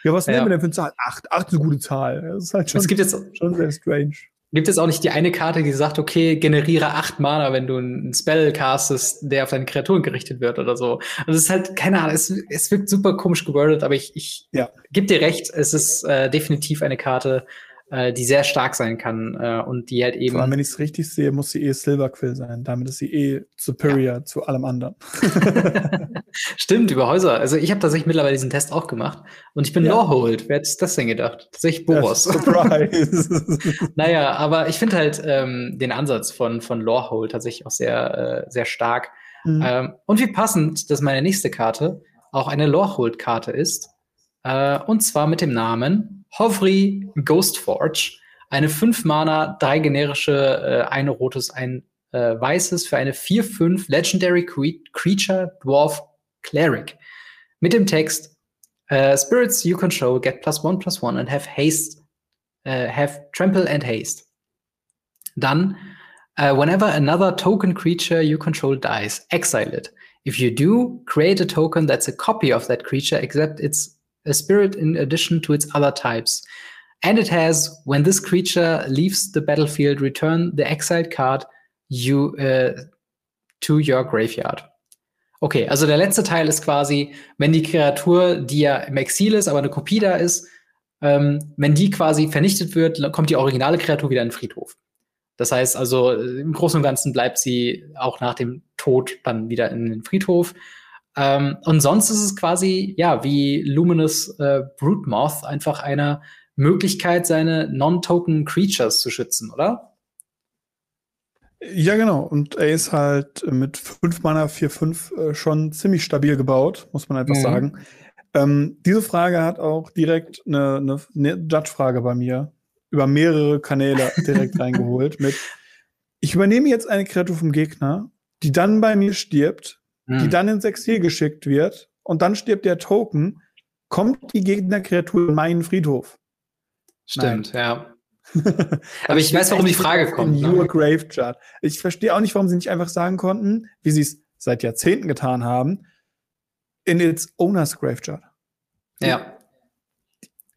ja, was Ja. nehmen wir denn für eine Zahl? Acht. Acht ist eine gute Zahl. Das ist halt schon, Es gibt jetzt, schon sehr strange. Gibt jetzt auch nicht die eine Karte, die sagt, okay, generiere acht Mana, wenn du einen Spell castest, der auf deine Kreaturen gerichtet wird oder so. Also es ist halt, keine Ahnung, es, es wirkt super komisch gewordet, aber ich, ich Ja. gebe dir recht, es ist äh, definitiv eine Karte, äh, die sehr stark sein kann äh, und die halt eben Vor allem, wenn ich es richtig sehe, muss sie eh Silver Quill sein. Damit ist sie eh superior zu allem anderen. Stimmt, über Häuser. Also ich habe tatsächlich mittlerweile diesen Test auch gemacht und ich bin Ja. Lawhold. Wer hätte das denn gedacht? Tatsächlich Boros. Surprise. Naja, aber ich finde halt ähm, den Ansatz von, von Lorehold tatsächlich auch sehr, äh, sehr stark. Mhm. Ähm, und wie passend, dass meine nächste Karte auch eine Lorehold-Karte ist. Äh, und zwar mit dem Namen Hovri Ghostforge. Eine 5 Mana, drei generische, äh, eine rotes, ein äh, weißes für eine 4-5 Legendary Cre Creature Dwarf Cleric. Mit dem Text äh, Spirits you control get plus one plus one and have haste uh, have trample and haste. Dann, uh, whenever another token creature you control dies, exile it. If you do, create a token that's a copy of that creature, except it's a spirit in addition to its other types. And it has, when this creature leaves the battlefield, return the exiled card you uh, to your graveyard. Okay, also der letzte Teil ist quasi, wenn die Kreatur, die ja im Exil ist, aber eine Kopie da ist, ähm, wenn die quasi vernichtet wird, kommt die originale Kreatur wieder in den Friedhof. Das heißt also, im Großen und Ganzen bleibt sie auch nach dem Tod dann wieder in den Friedhof. Ähm, und sonst ist es quasi, ja, wie Luminous äh, Broodmoth einfach eine Möglichkeit, seine Non-Token Creatures zu schützen, oder? Ja, genau. Und er ist halt mit 5 Mana 4-5 äh, schon ziemlich stabil gebaut, muss man einfach Mhm. sagen. Ähm, diese Frage hat auch direkt eine, eine, eine Judge-Frage bei mir über mehrere Kanäle direkt reingeholt mit ich übernehme jetzt eine Kreatur vom Gegner, die dann bei mir stirbt, die Hm. dann ins Exil geschickt wird und dann stirbt der Token, kommt die Gegnerkreatur in meinen Friedhof. Stimmt, ja. Aber ich weiß, warum die Frage kommt. In your Ne? Graveyard. Ich verstehe auch nicht, warum sie nicht einfach sagen konnten, wie sie es seit Jahrzehnten getan haben, in its owner's Graveyard. Ja.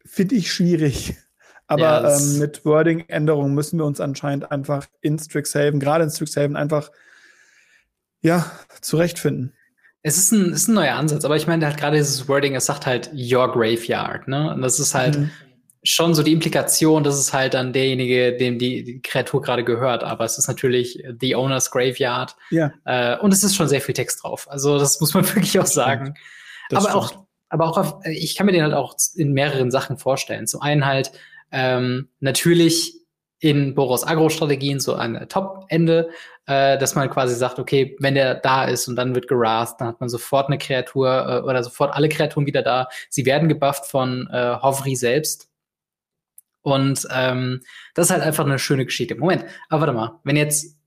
Finde ich schwierig. Aber Ja, ähm, mit Wording-Änderungen müssen wir uns anscheinend einfach in Strixhaven, gerade in Strixhaven, einfach ja, zurechtfinden. Es ist ein, ist ein neuer Ansatz, aber ich meine halt gerade dieses Wording, es sagt halt your graveyard, ne? Und das ist halt Mhm. schon so die Implikation, dass es halt dann derjenige, dem die, die Kreatur gerade gehört, aber es ist natürlich the owner's graveyard Ja, äh, und es ist schon sehr viel Text drauf. Also das muss man wirklich auch sagen. das aber stimmt. auch, aber auch, auf, ich kann mir den halt auch in mehreren Sachen vorstellen. Zum einen halt ähm, natürlich in Boros Agro-Strategien so ein Top-Ende, äh, dass man quasi sagt, okay, wenn der da ist und dann wird gerast, dann hat man sofort eine Kreatur äh, oder sofort alle Kreaturen wieder da. Sie werden gebufft von äh, Hovri selbst. Und ähm, das ist halt einfach eine schöne Geschichte. Moment, aber warte mal, wenn jetzt,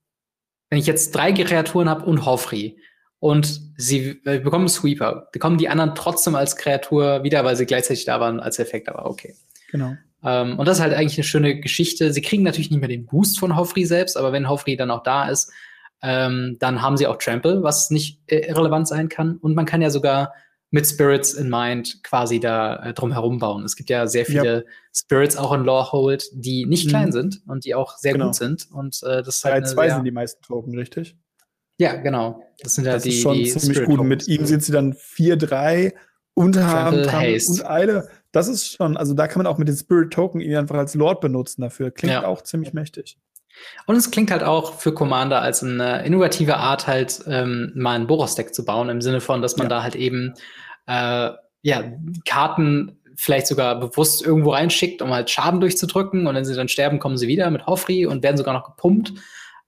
wenn ich jetzt drei Kreaturen habe und Hovri und sie äh, bekommen Sweeper, bekommen die anderen trotzdem als Kreatur wieder, weil sie gleichzeitig da waren als Effekt, aber okay. Genau. Ähm, und das ist halt eigentlich eine schöne Geschichte. Sie kriegen natürlich nicht mehr den Boost von Hoffrey selbst, aber wenn Hoffrey dann auch da ist, ähm, dann haben sie auch Trample, was nicht äh, irrelevant sein kann. Und man kann ja sogar mit Spirits in Mind quasi da äh, drum herum bauen. Es gibt ja sehr viele Spirits auch in Lorehold, die nicht Mhm. klein sind und die auch sehr Genau. gut sind. Und äh, das ist halt 3-2 sehr, sind die meisten Token, richtig? Ja, genau. Das sind ja Das die, ist schon die ziemlich Spirit gut. Tokens. Mit ihm sind sie dann 4-3 und haben Haste. und Eile. Das ist schon, also da kann man auch mit den Spirit Token ihn einfach als Lord benutzen dafür. Klingt ja. auch ziemlich mächtig. Und es klingt halt auch für Commander als eine innovative Art, halt ähm, mal ein Boros-Deck zu bauen, im Sinne von, dass man ja. da halt eben äh, ja, Karten vielleicht sogar bewusst irgendwo reinschickt, um halt Schaden durchzudrücken und wenn sie dann sterben, kommen sie wieder mit Hoffri und werden sogar noch gepumpt.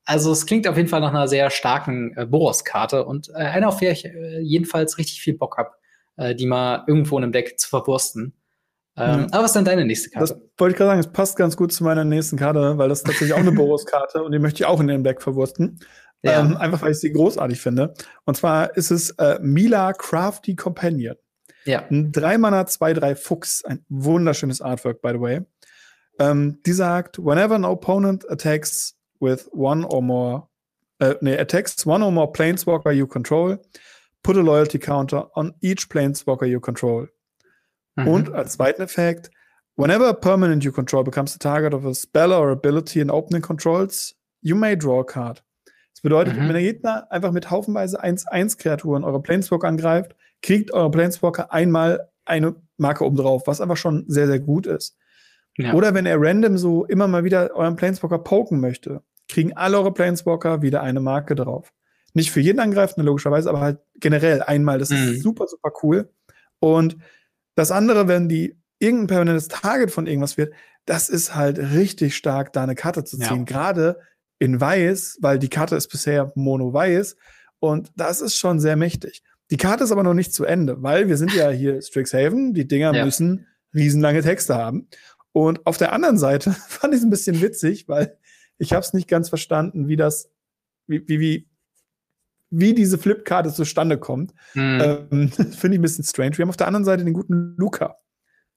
Also es klingt auf jeden Fall nach einer sehr starken äh, Boros-Karte und äh, einer, auf der ich äh, jedenfalls richtig viel Bock habe, äh, die mal irgendwo in einem Deck zu verwursten. Ähm, ja. Aber was ist denn deine nächste Karte? Das wollte ich gerade sagen, es passt ganz gut zu meiner nächsten Karte, weil das ist tatsächlich auch eine Boros-Karte und die möchte ich auch in dem Deck verwursten. Ja. Ähm, einfach weil ich sie großartig finde. Und zwar ist es äh, Mila Crafty Companion. Ja. Ein 3 Mana 2-3 Fuchs, ein wunderschönes Artwork, by the way. Ähm, die sagt, whenever an opponent attacks with one or more, äh, nee, attacks one or more Planeswalker you control, put a loyalty counter on each Planeswalker you control. Mhm. Und als zweiten Effekt, whenever a permanent you control becomes the target of a spell or ability in opening controls, you may draw a card. Das bedeutet, mhm. wenn der Gegner einfach mit haufenweise 1-1-Kreaturen eure Planeswalker angreift, kriegt eure Planeswalker einmal eine Marke oben drauf, was einfach schon sehr, sehr gut ist. Ja. Oder wenn er random so immer mal wieder euren Planeswalker poken möchte, kriegen alle eure Planeswalker wieder eine Marke drauf. Nicht für jeden Angreifenden logischerweise, aber halt generell einmal. Das mhm. ist super, super cool. Und das andere, wenn die irgendein permanentes Target von irgendwas wird, das ist halt richtig stark, da eine Karte zu ziehen. Ja. Gerade in Weiß, weil die Karte ist bisher mono-weiß. Und das ist schon sehr mächtig. Die Karte ist aber noch nicht zu Ende, weil wir sind ja hier Strixhaven. Die Dinger ja. müssen riesenlange Texte haben. Und auf der anderen Seite fand ich es ein bisschen witzig, weil ich habe es nicht ganz verstanden, wie das, wie, wie, wie, wie diese Flipkarte zustande kommt. Mhm. Ähm, Finde ich ein bisschen strange. Wir haben auf der anderen Seite den guten Luca.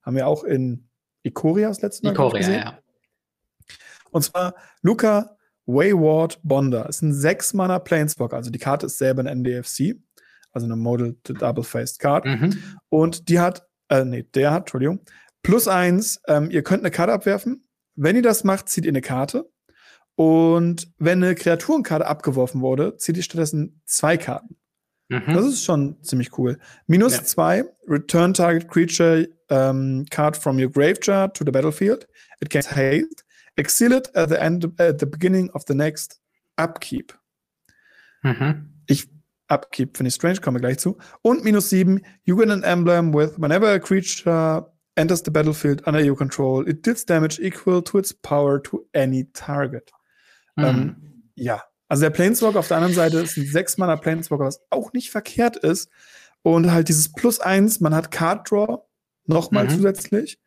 Haben wir auch in Ikoria das letzte Mal Ikoria, gesehen. ja. Und zwar Luca Wayward Bonder. Ist ein 6-Mana Planeswalker. Also die Karte ist selber ein NDFC. Also eine Model Double-Faced Card. Mhm. Und die hat, äh, nee, der hat, Entschuldigung, plus eins, ähm, ihr könnt eine Karte abwerfen. Wenn ihr das macht, zieht ihr eine Karte. Und wenn eine Kreaturenkarte abgeworfen wurde, zieht ihr stattdessen zwei Karten. Mhm. Das ist schon ziemlich cool. Minus ja. zwei, return target creature um, card from your graveyard to the battlefield. It gets haste. Exile it at the end, at the beginning of the next upkeep. Mhm. Ich, upkeep finde ich strange, kommen wir gleich zu. Und minus sieben, you win an emblem with whenever a creature enters the battlefield under your control, it deals damage equal to its power to any target. Mhm. Ähm, ja, also der Planeswalker auf der anderen Seite ist ein 6-Mana Planeswalker, was auch nicht verkehrt ist. Und halt dieses Plus 1, man hat Card Draw nochmal mhm. zusätzlich,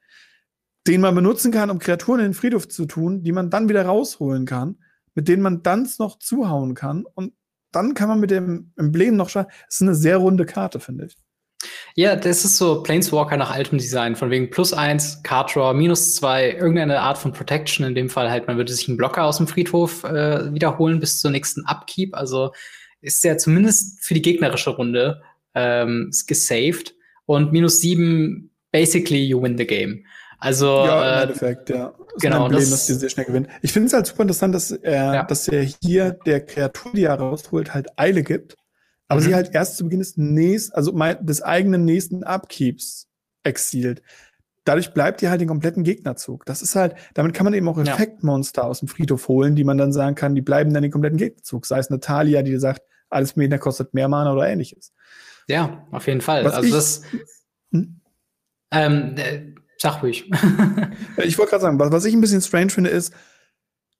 den man benutzen kann, um Kreaturen in den Friedhof zu tun, die man dann wieder rausholen kann, mit denen man dann noch zuhauen kann. Und dann kann man mit dem Emblem noch schauen. Das ist eine sehr runde Karte, finde ich. Ja, das ist so Planeswalker nach altem Design, von wegen plus eins, Card Draw, minus zwei, irgendeine Art von Protection. In dem Fall halt, man würde sich einen Blocker aus dem Friedhof äh, wiederholen bis zur nächsten Upkeep. Also ist ja zumindest für die gegnerische Runde ähm, gesaved. Und minus sieben, basically you win the game. Also ja, im äh, Endeffekt, ja. Das genau, ist ein Problem, dass die sehr schnell gewinnen. Ich finde es halt super interessant, dass er, ja. dass er hier der Kreatur, die er rausholt, halt Eile gibt aber mhm. sie halt erst zu Beginn des nächsten, also des eigenen nächsten Upkeeps exiliert. Dadurch bleibt ihr halt den kompletten Gegnerzug. Das ist halt, damit kann man eben auch Effektmonster ja. aus dem Friedhof holen, die man dann sagen kann, die bleiben dann den kompletten Gegnerzug. Sei es Natalia, die sagt, alles mehr kostet mehr Mana oder ähnliches. Ja, auf jeden Fall. Was also ich, das. Hm? Ähm, äh, sag ruhig. ich wollte gerade sagen, was, was ich ein bisschen strange finde, ist,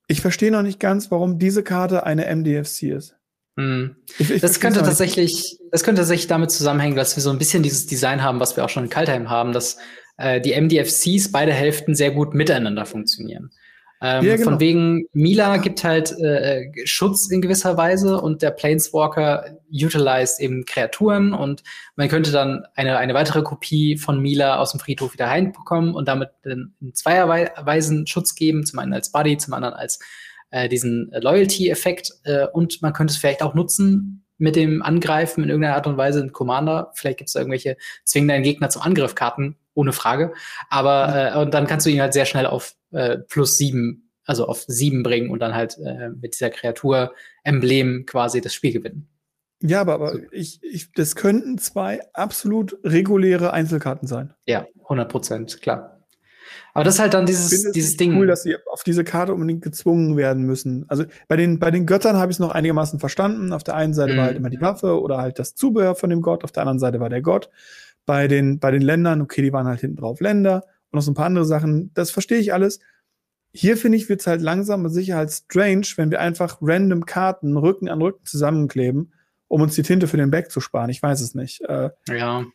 ich verstehe noch nicht ganz, warum diese Karte eine MDFC ist. Hm. Ich, ich das könnte tatsächlich, das könnte tatsächlich damit zusammenhängen, dass wir so ein bisschen dieses Design haben, was wir auch schon in Kaltheim haben, dass äh, die MDFCs beide Hälften sehr gut miteinander funktionieren. Ähm, ja, genau. Von wegen, Mila gibt halt äh, Schutz in gewisser Weise und der Planeswalker utilized eben Kreaturen und man könnte dann eine, eine weitere Kopie von Mila aus dem Friedhof wieder reinbekommen und damit in zweierweisen Schutz geben, zum einen als Buddy, zum anderen als äh, diesen Loyalty-Effekt äh, und man könnte es vielleicht auch nutzen mit dem Angreifen in irgendeiner Art und Weise in Commander. Vielleicht gibt es da irgendwelche zwingen deinen Gegner zum Angriffkarten, ohne Frage. Aber äh, und dann kannst du ihn halt sehr schnell auf äh, plus sieben, also auf sieben bringen und dann halt äh, mit dieser Kreatur-Emblem quasi das Spiel gewinnen. Ja, aber, aber ich, ich, das könnten zwei absolut reguläre Einzelkarten sein. Ja, 100 Prozent, klar. Aber das ist halt dann dieses, dieses Ding. cool, dass sie auf diese Karte unbedingt gezwungen werden müssen. Also bei den, bei den Göttern habe ich es noch einigermaßen verstanden. Auf der einen Seite mhm. war halt immer die Waffe oder halt das Zubehör von dem Gott, auf der anderen Seite war der Gott. Bei den, bei den Ländern, okay, die waren halt hinten drauf Länder und noch so ein paar andere Sachen. Das verstehe ich alles. Hier finde ich, wird es halt langsam und sicher halt strange, wenn wir einfach random Karten Rücken an Rücken zusammenkleben, um uns die Tinte für den Back zu sparen. Ich weiß es nicht. Äh, ja.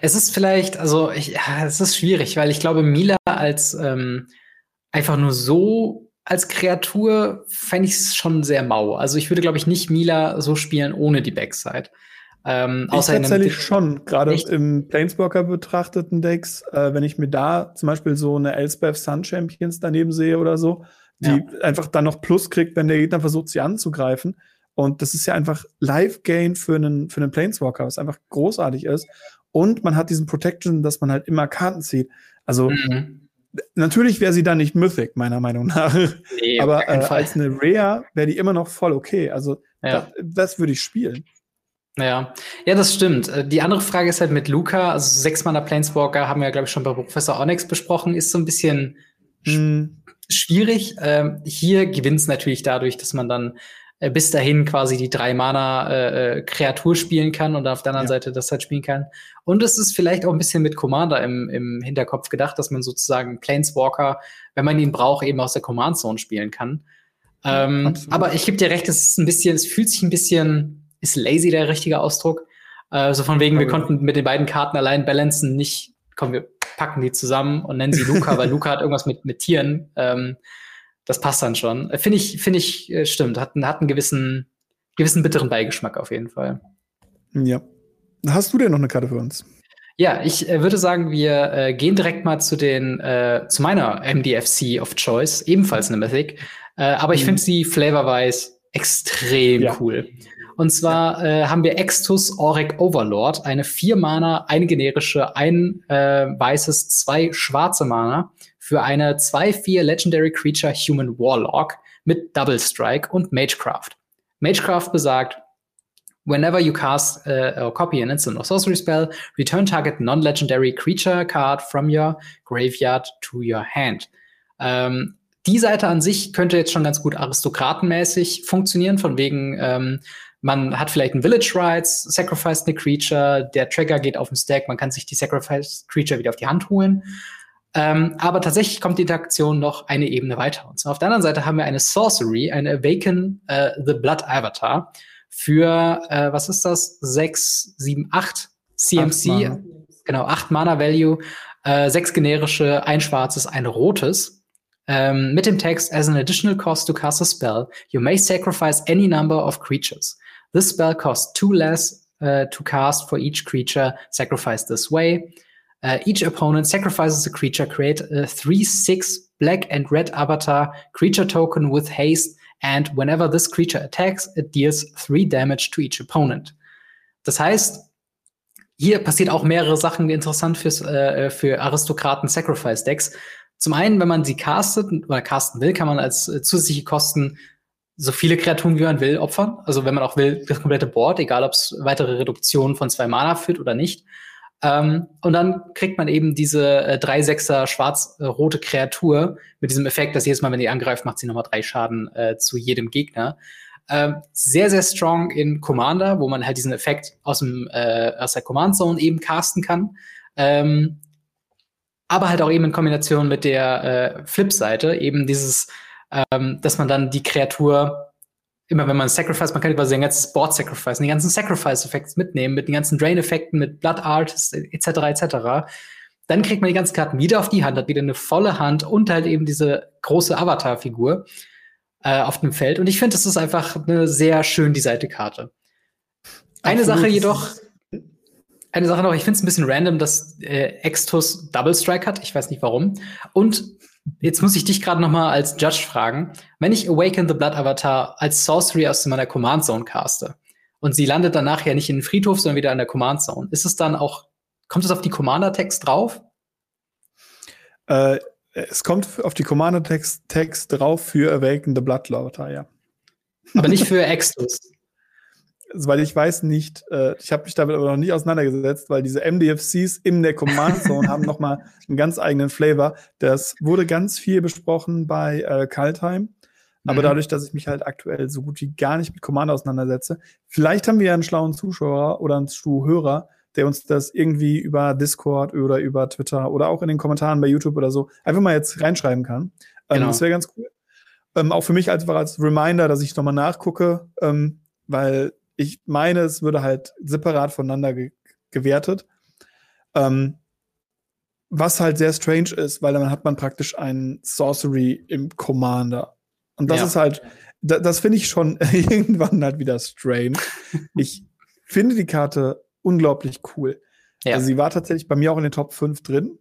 Es ist vielleicht, also ich, ja, es ist schwierig, weil ich glaube, Mila als ähm, einfach nur so als Kreatur fände ich es schon sehr mau. Also ich würde, glaube ich, nicht Mila so spielen ohne die Backside. Ähm, ich tatsächlich schon, gerade im Planeswalker betrachteten Decks, äh, wenn ich mir da zum Beispiel so eine Elspeth Sun Champions daneben sehe oder so, die ja. einfach dann noch Plus kriegt, wenn der Gegner versucht, sie anzugreifen. Und das ist ja einfach Live-Gain für einen, für einen Planeswalker, was einfach großartig ist. Und man hat diesen Protection, dass man halt immer Karten zieht. Also mhm. Natürlich wäre sie dann nicht Mythic, meiner Meinung nach. Nee, Aber äh, als eine Rare wäre die immer noch voll okay. Also ja. das, das würde ich spielen. Ja, ja, das stimmt. Äh, die andere Frage ist halt mit Luca, also sechs Manner Planeswalker haben wir ja, glaube ich, schon bei Professor Onyx besprochen, ist so ein bisschen hm. schwierig. Ähm, hier gewinnt es natürlich dadurch, dass man dann äh, bis dahin quasi die drei Mana äh, äh, Kreatur spielen kann und auf der anderen ja. Seite das halt spielen kann. Und es ist vielleicht auch ein bisschen mit Commander im, im Hinterkopf gedacht, dass man sozusagen Planeswalker, wenn man ihn braucht, eben aus der Command Zone spielen kann. Ähm, aber ich gebe dir recht, es ist ein bisschen, es fühlt sich ein bisschen, ist lazy der richtige Ausdruck. Äh, so von wegen, wir konnten mit den beiden Karten allein balancen, nicht, komm, wir packen die zusammen und nennen sie Luca, weil Luca hat irgendwas mit, mit Tieren. Ähm, das passt dann schon. Finde ich, finde ich, äh, stimmt. Hat, hat einen gewissen, gewissen bitteren Beigeschmack auf jeden Fall. Ja. Hast du denn noch eine Karte für uns? Ja, ich äh, würde sagen, wir äh, gehen direkt mal zu den, äh, zu meiner MDFC of Choice, ebenfalls eine Mythic. Äh, aber ich mhm. finde sie flavorwise extrem ja. cool. Und zwar ja. äh, haben wir Extus Auric Overlord, eine vier Mana, eine generische, ein äh, weißes, zwei schwarze Mana für eine 2-4 Legendary Creature Human Warlock mit Double Strike und Magecraft. Magecraft besagt, whenever you cast uh, or copy an instant or sorcery spell, return target non-legendary creature card from your graveyard to your hand. Ähm, die Seite an sich könnte jetzt schon ganz gut aristokratenmäßig funktionieren, von wegen, ähm, man hat vielleicht ein Village Rights, sacrificed eine Creature, der Trigger geht auf den Stack, man kann sich die Sacrificed Creature wieder auf die Hand holen. Ähm, aber tatsächlich kommt die Interaktion noch eine Ebene weiter. Und zwar auf der anderen Seite haben wir eine Sorcery, eine Awaken äh, the Blood Avatar für, äh, was ist das? 6, 7, 8 CMC. Acht genau, 8 Mana Value, äh, 6 generische, ein schwarzes, ein rotes. Ähm, mit dem Text, as an additional cost to cast a spell, you may sacrifice any number of creatures. This spell costs two less uh, to cast for each creature sacrificed this way. Uh, each opponent sacrifices a creature, create a 3 6 black and red avatar creature token with haste, and whenever this creature attacks, it deals 3 damage to each opponent. Das heißt, hier passiert auch mehrere Sachen interessant fürs, äh, für Aristokraten Sacrifice Decks. Zum einen, wenn man sie castet oder casten will, kann man als äh, zusätzliche Kosten so viele Kreaturen wie man will opfern. Also wenn man auch will, das komplette Board, egal ob es weitere Reduktionen von zwei Mana führt oder nicht. Ähm, und dann kriegt man eben diese äh, 3-6er schwarz-rote Kreatur mit diesem Effekt, dass jedes Mal, wenn die angreift, macht sie nochmal drei Schaden äh, zu jedem Gegner. Ähm, sehr, sehr strong in Commander, wo man halt diesen Effekt aus, dem, äh, aus der Command Zone eben casten kann. Ähm, aber halt auch eben in Kombination mit der äh, Flip-Seite, eben dieses, ähm, dass man dann die Kreatur immer wenn man Sacrifice, man kann über sein ganzes Board Sacrifice, die ganzen Sacrifice-Effekte mitnehmen, mit den ganzen Drain-Effekten, mit Blood Artists, etc., etc., dann kriegt man die ganzen Karten wieder auf die Hand, hat wieder eine volle Hand und halt eben diese große Avatar-Figur äh, auf dem Feld. Und ich finde, das ist einfach eine sehr schön designte Karte. Eine Absolut. Sache jedoch, eine Sache noch, ich finde es ein bisschen random, dass äh, Extus Double Strike hat. Ich weiß nicht warum. Und Jetzt muss ich dich gerade noch mal als Judge fragen. Wenn ich Awaken the Blood Avatar als Sorcery aus meiner Command Zone caste und sie landet dann nachher nicht in den Friedhof, sondern wieder in der Command Zone, ist es dann auch, kommt es auf die Commander-Text drauf? Äh, es kommt auf die Commander-Text Text drauf für Awaken the Blood Avatar, ja. Aber nicht für Extus. Weil ich weiß nicht, äh, ich habe mich damit aber noch nicht auseinandergesetzt, weil diese MDFCs in der Command Zone haben noch mal einen ganz eigenen Flavor. Das wurde ganz viel besprochen bei äh, Kaltheim. Aber mhm. dadurch, dass ich mich halt aktuell so gut wie gar nicht mit Command auseinandersetze, vielleicht haben wir ja einen schlauen Zuschauer oder einen Zuhörer, der uns das irgendwie über Discord oder über Twitter oder auch in den Kommentaren bei YouTube oder so einfach mal jetzt reinschreiben kann. Ähm, genau. Das wäre ganz cool. Ähm, auch für mich einfach als Reminder, dass ich nochmal nachgucke, ähm, weil ich meine, es würde halt separat voneinander ge gewertet. Ähm, was halt sehr strange ist, weil dann hat man praktisch einen Sorcery im Commander. Und das ja. ist halt, da, das finde ich schon irgendwann halt wieder strange. ich finde die Karte unglaublich cool. Ja. Also sie war tatsächlich bei mir auch in den Top 5 drin.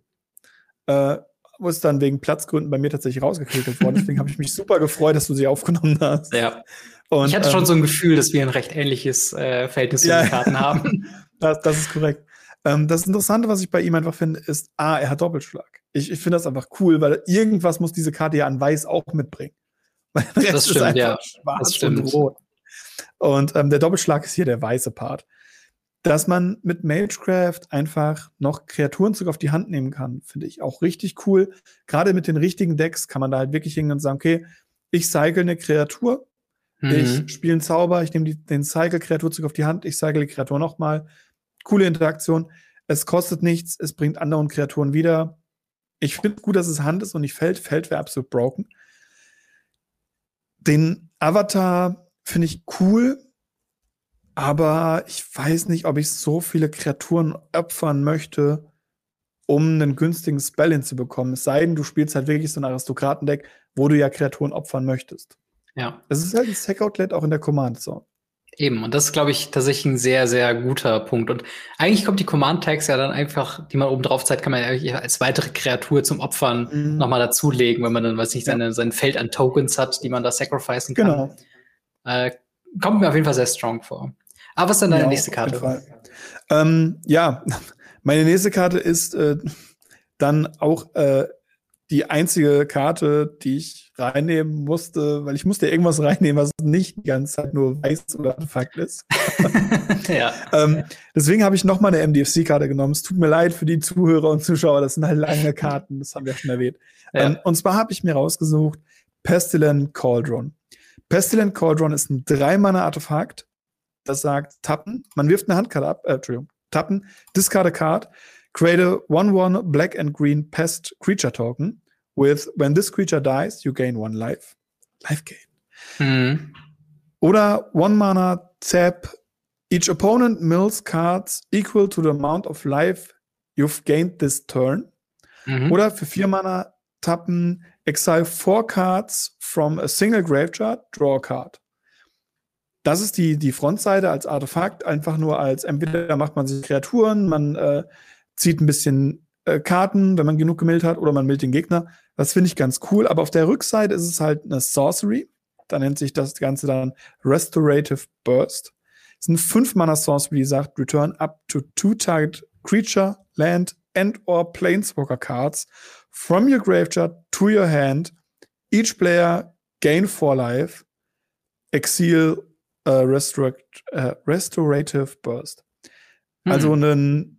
Äh, ist dann wegen Platzgründen bei mir tatsächlich rausgekriegt worden. Deswegen habe ich mich super gefreut, dass du sie aufgenommen hast. Ja. Und, ich hatte ähm, schon so ein Gefühl, dass wir ein recht ähnliches äh, Verhältnis zu ja, den Karten haben. Das, das ist korrekt. Ähm, das Interessante, was ich bei ihm einfach finde, ist, A, er hat Doppelschlag. Ich, ich finde das einfach cool, weil irgendwas muss diese Karte ja an Weiß auch mitbringen. Das stimmt, ja. schwarz das stimmt. und rot. Und ähm, der Doppelschlag ist hier der weiße Part. Dass man mit Magecraft einfach noch Kreaturenzug auf die Hand nehmen kann, finde ich auch richtig cool. Gerade mit den richtigen Decks kann man da halt wirklich hingehen und sagen, okay, ich cycle eine Kreatur, Mhm. Ich spiele einen Zauber, ich nehme den Cycle-Kreaturzug auf die Hand, ich cycle die Kreatur nochmal. Coole Interaktion. Es kostet nichts, es bringt anderen Kreaturen wieder. Ich finde gut, dass es Hand ist und nicht Feld. Feld wäre absolut broken. Den Avatar finde ich cool, aber ich weiß nicht, ob ich so viele Kreaturen opfern möchte, um einen günstigen Spell hinzubekommen. Es sei denn, du spielst halt wirklich so ein Aristokratendeck, wo du ja Kreaturen opfern möchtest. Ja. Es ist halt ein Stack-Outlet auch in der Command-Zone. Eben, und das ist, glaube ich, tatsächlich ein sehr, sehr guter Punkt. Und eigentlich kommt die Command-Tags ja dann einfach, die man oben drauf zeigt, kann man ja als weitere Kreatur zum Opfern mhm. nochmal dazulegen, wenn man dann, weiß nicht, seine, ja. sein Feld an Tokens hat, die man da sacrificen kann. Genau. Äh, kommt mir auf jeden Fall sehr strong vor. Aber was ist denn deine ja, nächste Karte? Ähm, ja, meine nächste Karte ist äh, dann auch äh, die einzige Karte, die ich reinnehmen musste, weil ich musste irgendwas reinnehmen, was nicht die ganze Zeit nur weiß oder Artefakt ist. ja. ähm, deswegen habe ich noch mal eine MDFC-Karte genommen. Es tut mir leid für die Zuhörer und Zuschauer, das sind halt lange Karten, das haben wir schon erwähnt. Ja. Ähm, und zwar habe ich mir rausgesucht Pestilent Cauldron. Pestilent Cauldron ist ein Drei-Mana-Artefakt, das sagt tappen, man wirft eine Handkarte ab, äh, Entschuldigung, tappen, discard a card, Create a 1-1 black and green pest creature token with when this creature dies, you gain one life. Life gain. Mhm. Oder One Mana Tap. Each opponent mills cards equal to the amount of life you've gained this turn. Mhm. Oder für vier Mana tappen Exile four cards from a single graveyard, draw a card. Das ist die, die Frontseite als Artefakt, einfach nur als entweder macht man sich Kreaturen, man äh, zieht ein bisschen äh, Karten, wenn man genug gemildt hat, oder man mildt den Gegner. Das finde ich ganz cool. Aber auf der Rückseite ist es halt eine Sorcery. Da nennt sich das Ganze dann Restorative Burst. Es ist eine 5-Mana-Sorcery, die sagt, return up to two target creature, land and or planeswalker cards from your graveyard to your hand. Each player gain 4 life. Exile uh, restor uh, Restorative Burst. Also mhm. ein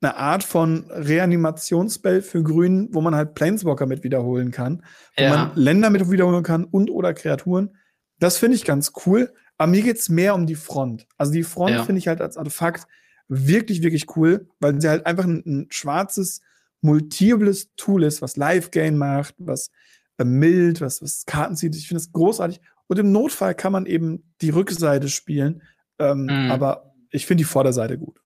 eine Art von Reanimationsspell für Grün, wo man halt Planeswalker mit wiederholen kann, wo ja. man Länder mit wiederholen kann und oder Kreaturen. Das finde ich ganz cool. Aber mir geht's mehr um die Front. Also die Front ja. finde ich halt als Artefakt wirklich, wirklich cool, weil sie halt einfach ein, ein schwarzes, multiples Tool ist, was Live-Gain macht, was äh, mild, was, was Karten zieht. Ich finde es großartig. Und im Notfall kann man eben die Rückseite spielen. Ähm, mhm. Aber ich finde die Vorderseite gut.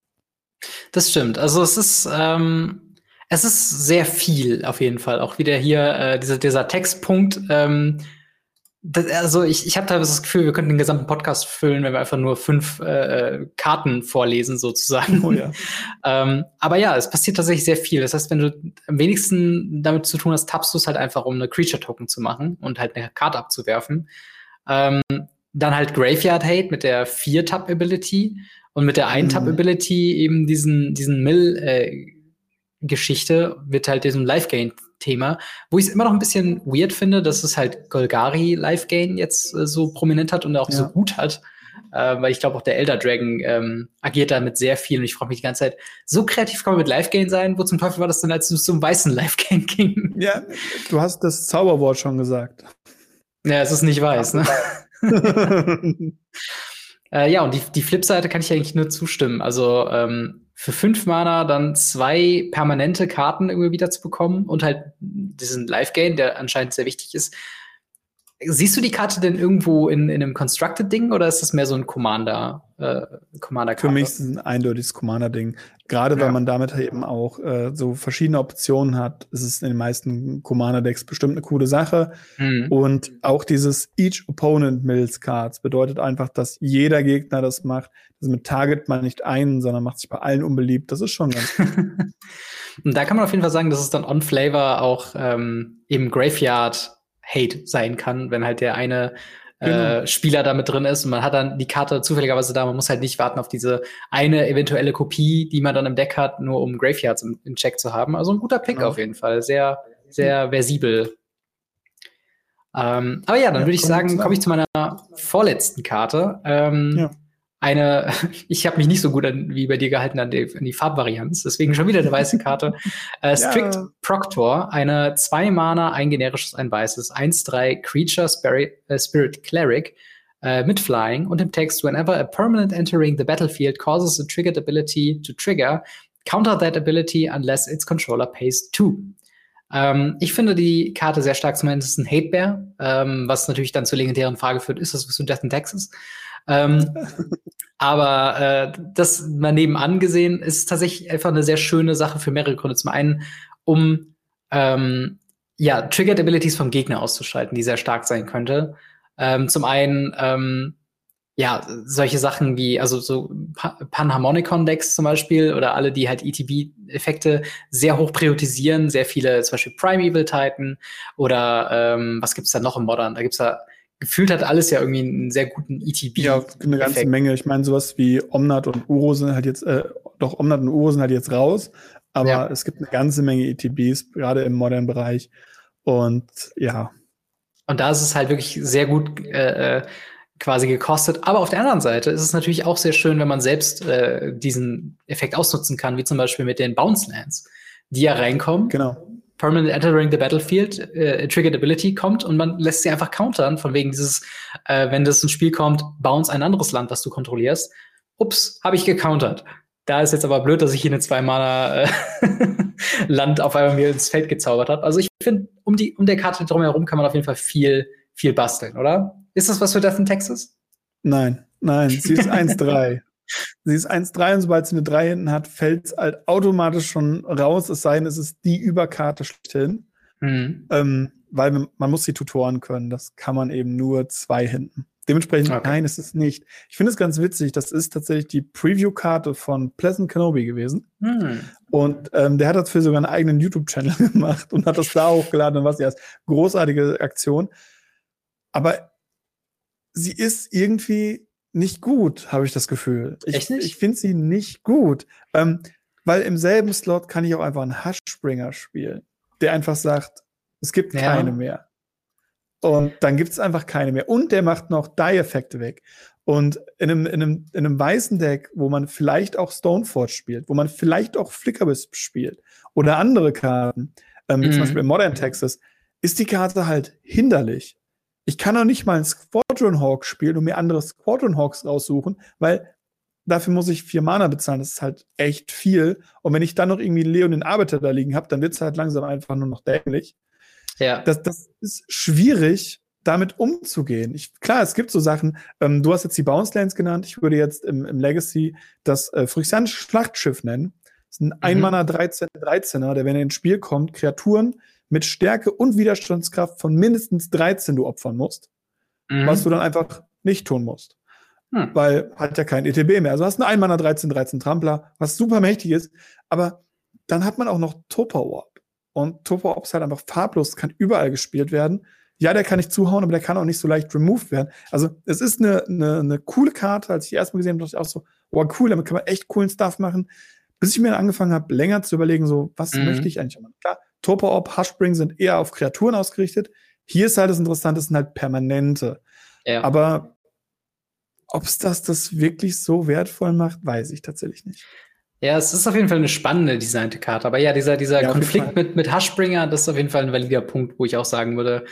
Das stimmt. Also es ist, ähm, es ist sehr viel auf jeden Fall. Auch wieder hier äh, dieser, dieser Textpunkt. Ähm, das, also ich, ich habe teilweise das Gefühl, wir könnten den gesamten Podcast füllen, wenn wir einfach nur fünf äh, Karten vorlesen, sozusagen. Oh ja. ähm, aber ja, es passiert tatsächlich sehr viel. Das heißt, wenn du am wenigsten damit zu tun hast, tappst du es halt einfach, um eine Creature-Token zu machen und halt eine Karte abzuwerfen. Ähm, dann halt Graveyard Hate mit der Vier-Tap-Ability und mit der Eintap-Ability eben diesen, diesen Mill-Geschichte äh, wird halt diesem Life-Gain-Thema, wo ich es immer noch ein bisschen weird finde, dass es halt Golgari Life-Gain jetzt äh, so prominent hat und auch ja. so gut hat. äh, weil ich glaube auch der Elder Dragon ähm, agiert damit sehr viel und ich frage mich die ganze Zeit, so kreativ kann man mit Live Gain sein? Wo zum Teufel war das denn, als es zum weißen Live Gain ging? Ja, du hast das Zauberwort schon gesagt. Ja, es ist nicht weiß, ne? äh, ja, und die, die Flipseite kann ich eigentlich nur zustimmen. Also ähm, für fünf Mana dann zwei permanente Karten irgendwie wieder zu bekommen und halt diesen Live-Gain, der anscheinend sehr wichtig ist. Siehst du die Karte denn irgendwo in, in einem Constructed-Ding oder ist das mehr so ein Commander, äh, Commander Für mich ist es ein eindeutiges Commander-Ding. Gerade ja. weil man damit eben auch äh, so verschiedene Optionen hat, ist es in den meisten Commander-Decks bestimmt eine coole Sache. Mhm. Und auch dieses Each Opponent Mills Cards bedeutet einfach, dass jeder Gegner das macht. Also mit Target man nicht einen, sondern macht sich bei allen unbeliebt. Das ist schon ganz Und da kann man auf jeden Fall sagen, dass es dann on Flavor auch ähm, im Graveyard Hate sein kann, wenn halt der eine äh, genau. Spieler damit drin ist und man hat dann die Karte zufälligerweise da. Man muss halt nicht warten auf diese eine eventuelle Kopie, die man dann im Deck hat, nur um Graveyards im, im Check zu haben. Also ein guter Pick genau. auf jeden Fall. Sehr, sehr versibel. Ähm, aber ja, dann ja, würde ich sagen, komme ich zu meiner vorletzten Karte. Ähm, ja eine, ich habe mich nicht so gut an, wie bei dir gehalten an die, an die Farbvarianz, deswegen schon wieder eine weiße Karte. äh, Strict ja. Proctor, eine zwei Mana, ein generisches, ein weißes, 1-3 Creature Spirit, äh, Spirit Cleric äh, mit Flying und im Text, whenever a permanent entering the battlefield causes a triggered ability to trigger, counter that ability unless its controller pays two. Ähm, ich finde die Karte sehr stark, zumindest ein Hate Bear, ähm, was natürlich dann zur legendären Frage führt, ist das was du Death in Texas? Ähm, aber äh, das mal nebenan gesehen ist tatsächlich einfach eine sehr schöne Sache für mehrere Gründe. Zum einen, um ähm, ja, Triggered Abilities vom Gegner auszuschalten, die sehr stark sein könnte. Ähm, zum einen, ähm, ja, solche Sachen wie, also so Panharmonicon-Decks zum Beispiel oder alle, die halt ETB-Effekte sehr hoch priorisieren, sehr viele, zum Beispiel Primeval Titan oder ähm, was gibt's da noch im Modern? Da gibt's da gefühlt hat alles ja irgendwie einen sehr guten ETB. Ja, eine ganze Effekt. Menge. Ich meine, sowas wie Omnat und Uro sind halt jetzt, äh, doch Omnat und Uro sind halt jetzt raus, aber ja. es gibt eine ganze Menge ETBs, gerade im modernen Bereich. Und ja. Und da ist es halt wirklich sehr gut äh, äh, quasi gekostet. Aber auf der anderen Seite ist es natürlich auch sehr schön, wenn man selbst äh, diesen Effekt ausnutzen kann, wie zum Beispiel mit den Bounce Lands, die ja reinkommen. Genau Permanent Entering the Battlefield, äh, Triggered Ability kommt und man lässt sie einfach countern, von wegen dieses, äh, wenn das ins Spiel kommt, bounce ein anderes Land, was du kontrollierst. Ups, habe ich gecountert. Da ist jetzt aber blöd, dass ich hier eine zwei-Mana äh, Land auf einmal mir ins Feld gezaubert habe. Also ich finde, um, die, um der Karte drumherum kann man auf jeden Fall viel, viel basteln, oder? Ist das was für Death in Texas? Nein, nein, sie ist 1-3. Sie ist 1-3 und sobald sie eine 3 hinten hat, fällt es halt automatisch schon raus, es sei denn, es ist die Überkarte schlechthin. Mhm. Ähm, weil man muss die Tutoren können. Das kann man eben nur zwei hinten. Dementsprechend, okay. nein, ist es nicht. Ich finde es ganz witzig, das ist tatsächlich die Preview-Karte von Pleasant Kenobi gewesen. Mhm. Und ähm, der hat dafür sogar einen eigenen YouTube-Channel gemacht und hat das da hochgeladen und was ja großartige Aktion. Aber sie ist irgendwie nicht gut, habe ich das Gefühl. Ich, Echt nicht? Ich finde sie nicht gut. Ähm, weil im selben Slot kann ich auch einfach einen Hashspringer spielen, der einfach sagt, es gibt ja. keine mehr. Und dann gibt es einfach keine mehr. Und der macht noch Die-Effekte weg. Und in einem, in, einem, in einem weißen Deck, wo man vielleicht auch Stoneforge spielt, wo man vielleicht auch Flickerwisp spielt oder andere Karten, ähm, mhm. zum Beispiel in Modern Texas, ist die Karte halt hinderlich. Ich kann auch nicht mal einen Squadron Hawk spielen und mir andere Squadron Hawks raussuchen, weil dafür muss ich vier Mana bezahlen. Das ist halt echt viel. Und wenn ich dann noch irgendwie Leon den Arbeiter da liegen habe, dann wird es halt langsam einfach nur noch dämlich. Ja. Das, das ist schwierig, damit umzugehen. Ich, klar, es gibt so Sachen, ähm, du hast jetzt die Bounce Lands genannt, ich würde jetzt im, im Legacy das äh, Phyrexianische Schlachtschiff nennen. Das ist ein mhm. Ein-Mana 13 13er, der, wenn er ins Spiel kommt, Kreaturen mit Stärke und Widerstandskraft von mindestens 13 du opfern musst, mhm. was du dann einfach nicht tun musst. Hm. Weil hat ja kein ETB mehr. Also hast du einen Einmanner 13, 13 Trampler, was super mächtig ist, aber dann hat man auch noch Topa Warp. Und Topa Warp ist halt einfach farblos, kann überall gespielt werden. Ja, der kann nicht zuhauen, aber der kann auch nicht so leicht removed werden. Also, es ist eine, eine, eine coole Karte. Als ich die erstmal gesehen habe, dachte ich auch so, oh cool, damit kann man echt coolen Stuff machen. Bis ich mir angefangen habe, länger zu überlegen, so, was mhm. möchte ich eigentlich machen? Klar, Topa-Orb, Hushbring sind eher auf Kreaturen ausgerichtet. Hier ist halt das Interessante, das sind halt permanente. Ja. Aber ob es das, das wirklich so wertvoll macht, weiß ich tatsächlich nicht. Ja, es ist auf jeden Fall eine spannende designte Karte. Aber ja, dieser, dieser ja, Konflikt mit, mit Hushbringer, das ist auf jeden Fall ein valider Punkt, wo ich auch sagen würde,